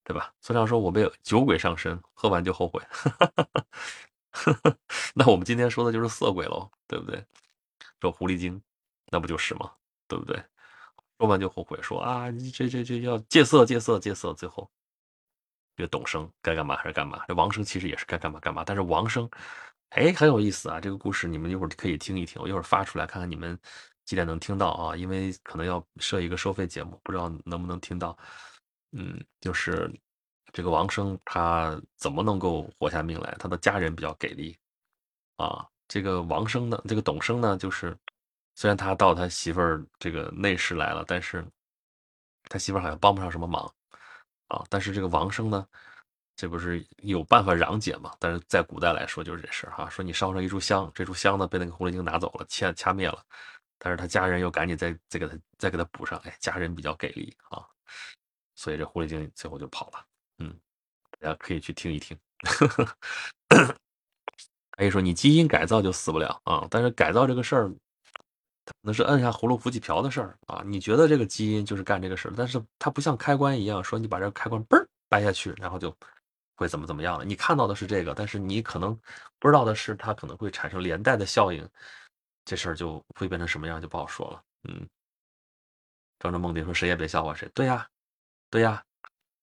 [SPEAKER 1] 对吧？村长说我被酒鬼上身，喝完就后悔。那我们今天说的就是色鬼喽，对不对？说狐狸精，那不就是吗？对不对？说完就后悔，说啊，这这这要戒色戒色戒色，最后这个董生该干嘛还是干嘛？这王生其实也是该干嘛干嘛，但是王生，哎，很有意思啊，这个故事你们一会儿可以听一听，我一会儿发出来看看你们几点能听到啊？因为可能要设一个收费节目，不知道能不能听到。嗯，就是。这个王生他怎么能够活下命来？他的家人比较给力啊。这个王生呢，这个董生呢，就是虽然他到他媳妇儿这个内室来了，但是他媳妇儿好像帮不上什么忙啊。但是这个王生呢，这不是有办法攘解嘛？但是在古代来说就是这事儿哈。说你烧上一炷香，这炷香呢被那个狐狸精拿走了，掐掐灭了，但是他家人又赶紧再再给他再给他补上。哎，家人比较给力啊，所以这狐狸精最后就跑了。嗯，大家可以去听一听。可以说你基因改造就死不了啊，但是改造这个事儿，那是摁下葫芦浮起瓢的事儿啊。你觉得这个基因就是干这个事儿，但是它不像开关一样，说你把这个开关嘣儿掰下去，然后就会怎么怎么样了。你看到的是这个，但是你可能不知道的是，它可能会产生连带的效应，这事儿就会变成什么样就不好说了。嗯，庄周梦蝶说谁也别笑话谁，对呀，对呀，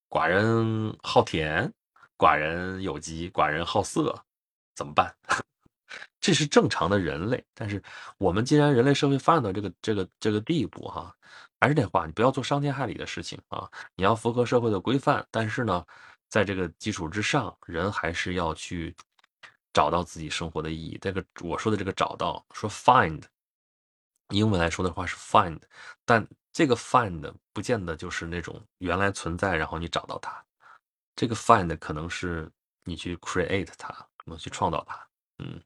[SPEAKER 1] 寡人好甜，寡人有疾，寡人好色。怎么办？这是正常的人类，但是我们既然人类社会发展到这个这个这个地步，哈，还是那话，你不要做伤天害理的事情啊！你要符合社会的规范，但是呢，在这个基础之上，人还是要去找到自己生活的意义。这个我说的这个找到，说 find，英文来说的话是 find，但这个 find 不见得就是那种原来存在，然后你找到它。这个 find 可能是你去 create 它。可能去创造它，嗯。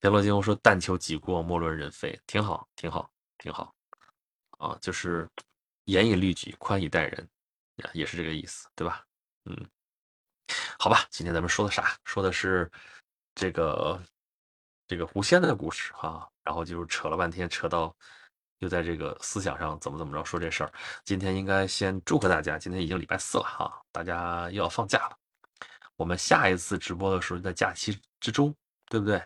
[SPEAKER 1] 田螺金红说：“但求己过，莫论人非。”挺好，挺好，挺好。啊，就是严以律己，宽以待人，也是这个意思，对吧？嗯。好吧，今天咱们说的啥？说的是这个这个狐仙的故事啊，然后就扯了半天，扯到又在这个思想上怎么怎么着说这事儿。今天应该先祝贺大家，今天已经礼拜四了哈，大家又要放假了。我们下一次直播的时候在假期之中，对不对？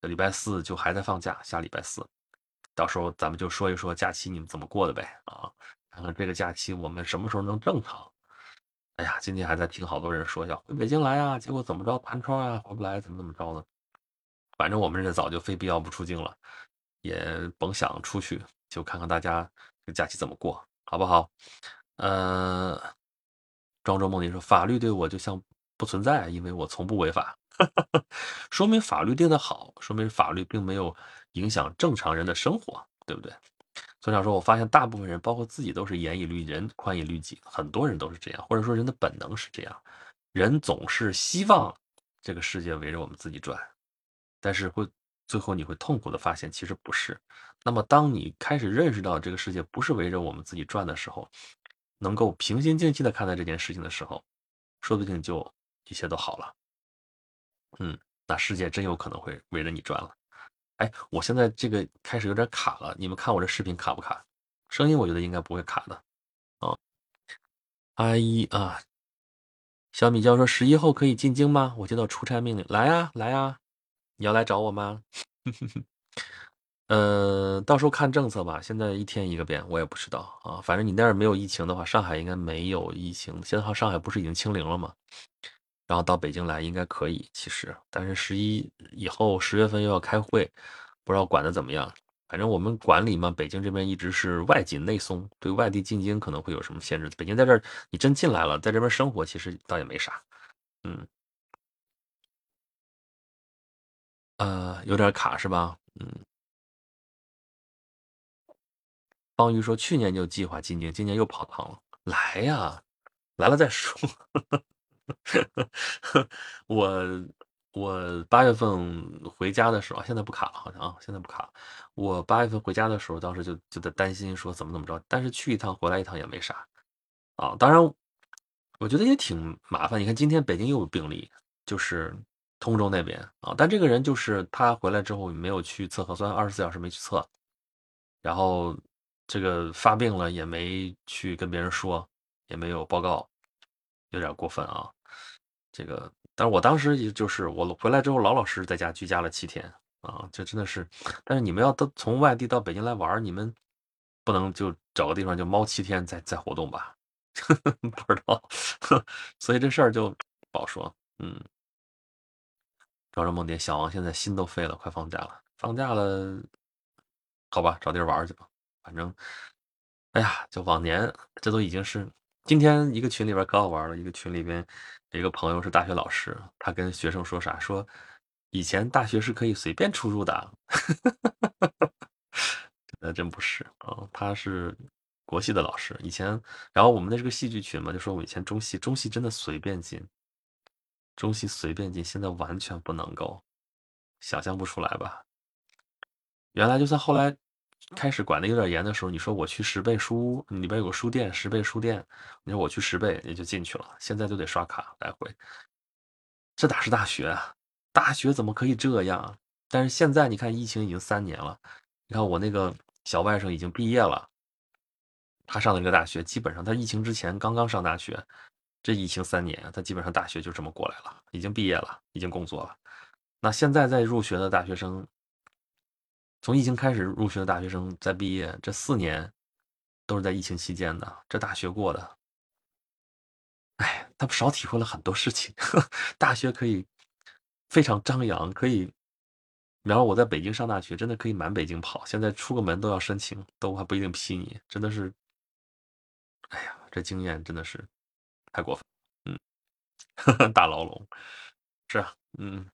[SPEAKER 1] 礼拜四就还在放假，下礼拜四，到时候咱们就说一说假期你们怎么过的呗啊！看看这个假期我们什么时候能正常。哎呀，今天还在听好多人说要回北京来啊，结果怎么着弹窗啊，回不来，怎么怎么着的。反正我们这早就非必要不出境了，也甭想出去，就看看大家这假期怎么过，好不好？呃，庄周梦蝶说法律对我就像。不存在，因为我从不违法，说明法律定的好，说明法律并没有影响正常人的生活，对不对？所以想说，我发现大部分人，包括自己，都是严以律人，宽以律己，很多人都是这样，或者说人的本能是这样，人总是希望这个世界围着我们自己转，但是会最后你会痛苦的发现，其实不是。那么当你开始认识到这个世界不是围着我们自己转的时候，能够平心静气的看待这件事情的时候，说不定就。一切都好了，嗯，那世界真有可能会围着你转了。哎，我现在这个开始有点卡了，你们看我这视频卡不卡？声音我觉得应该不会卡的。啊，阿姨啊，小米椒说十一后可以进京吗？我接到出差命令，来呀来呀，你要来找我吗？呃，到时候看政策吧。现在一天一个变，我也不知道啊。反正你那儿没有疫情的话，上海应该没有疫情。现在上海不是已经清零了吗？然后到北京来应该可以，其实，但是十一以后十月份又要开会，不知道管的怎么样。反正我们管理嘛，北京这边一直是外紧内松，对外地进京可能会有什么限制。北京在这儿，你真进来了，在这边生活，其实倒也没啥。嗯，呃，有点卡是吧？嗯。方瑜说去年就计划进京，今年又跑堂了。来呀，来了再说。我我八月份回家的时候，现在不卡了，好像啊，现在不卡。我八月份回家的时候，当时就就在担心说怎么怎么着，但是去一趟回来一趟也没啥啊。当然，我觉得也挺麻烦。你看今天北京又有病例，就是通州那边啊，但这个人就是他回来之后没有去测核酸，二十四小时没去测，然后这个发病了也没去跟别人说，也没有报告。有点过分啊，这个，但是我当时也就是我回来之后老老实实在家居家了七天啊，这真的是，但是你们要都从外地到北京来玩，你们不能就找个地方就猫七天再再活动吧？不知道，所以这事儿就不好说。嗯，朝着梦蝶，小王现在心都飞了，快放假了，放假了，好吧，找地儿玩去吧，反正，哎呀，就往年这都已经是。今天一个群里边可好玩了，一个群里边一个朋友是大学老师，他跟学生说啥？说以前大学是可以随便出入的，那真不是啊，他是国系的老师，以前，然后我们的这个戏剧群嘛，就说我以前中戏，中戏真的随便进，中戏随便进，现在完全不能够，想象不出来吧？原来就算后来。开始管的有点严的时候，你说我去十倍书屋，里边有个书店，十倍书店，你说我去十倍也就进去了。现在就得刷卡来回，这哪是大学啊？大学怎么可以这样？但是现在你看，疫情已经三年了，你看我那个小外甥已经毕业了，他上的这个大学，基本上他疫情之前刚刚上大学，这疫情三年，他基本上大学就这么过来了，已经毕业了，已经工作了。那现在在入学的大学生，从疫情开始入学的大学生在毕业这四年，都是在疫情期间的，这大学过的，哎，他们少体会了很多事情。大学可以非常张扬，可以。然后我在北京上大学，真的可以满北京跑。现在出个门都要申请，都还不一定批你，真的是，哎呀，这经验真的是太过分。嗯，大牢笼，是啊，嗯，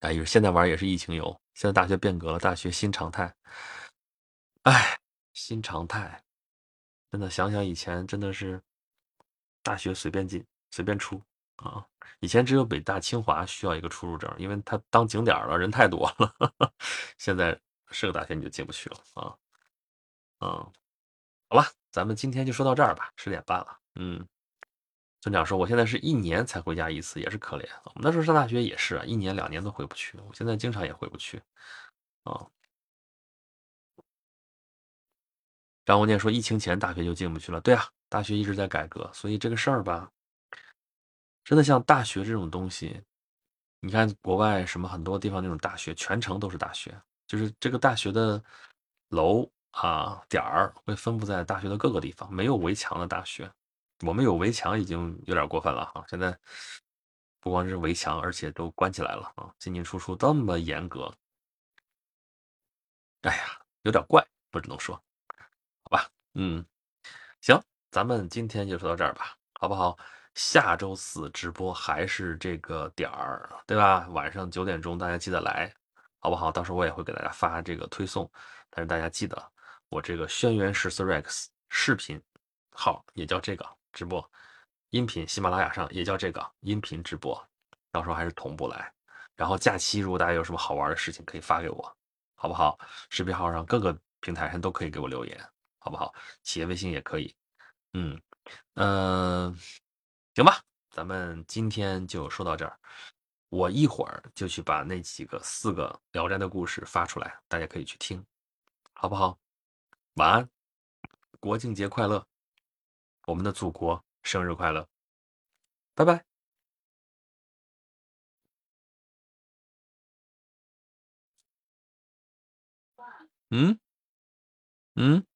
[SPEAKER 1] 哎，现在玩也是疫情游。现在大学变革了，大学新常态。哎，新常态，真的想想以前，真的是大学随便进，随便出。啊，以前只有北大、清华需要一个出入证，因为它当景点了，人太多了。现在是个大学你就进不去了啊。嗯，好吧，咱们今天就说到这儿吧，十点半了。嗯，村长说我现在是一年才回家一次，也是可怜。我们那时候上大学也是啊，一年两年都回不去。我现在经常也回不去。啊，张文念说疫情前大学就进不去了。对啊，大学一直在改革，所以这个事儿吧。真的像大学这种东西，你看国外什么很多地方那种大学，全程都是大学，就是这个大学的楼啊点儿会分布在大学的各个地方，没有围墙的大学。我们有围墙已经有点过分了哈，现在不光是围墙，而且都关起来了啊，进进出出这么严格，哎呀，有点怪，不只能说，好吧，嗯，行，咱们今天就说到这儿吧，好不好？下周四直播还是这个点儿，对吧？晚上九点钟，大家记得来，好不好？到时候我也会给大家发这个推送，但是大家记得，我这个轩辕十四 Rex 视频号也叫这个直播，音频喜马拉雅上也叫这个音频直播，到时候还是同步来。然后假期如果大家有什么好玩的事情，可以发给我，好不好？视频号上各个平台上都可以给我留言，好不好？企业微信也可以，嗯嗯。行吧，咱们今天就说到这儿。我一会儿就去把那几个四个《聊斋》的故事发出来，大家可以去听，好不好？晚安，国庆节快乐，我们的祖国生日快乐，拜拜。嗯嗯。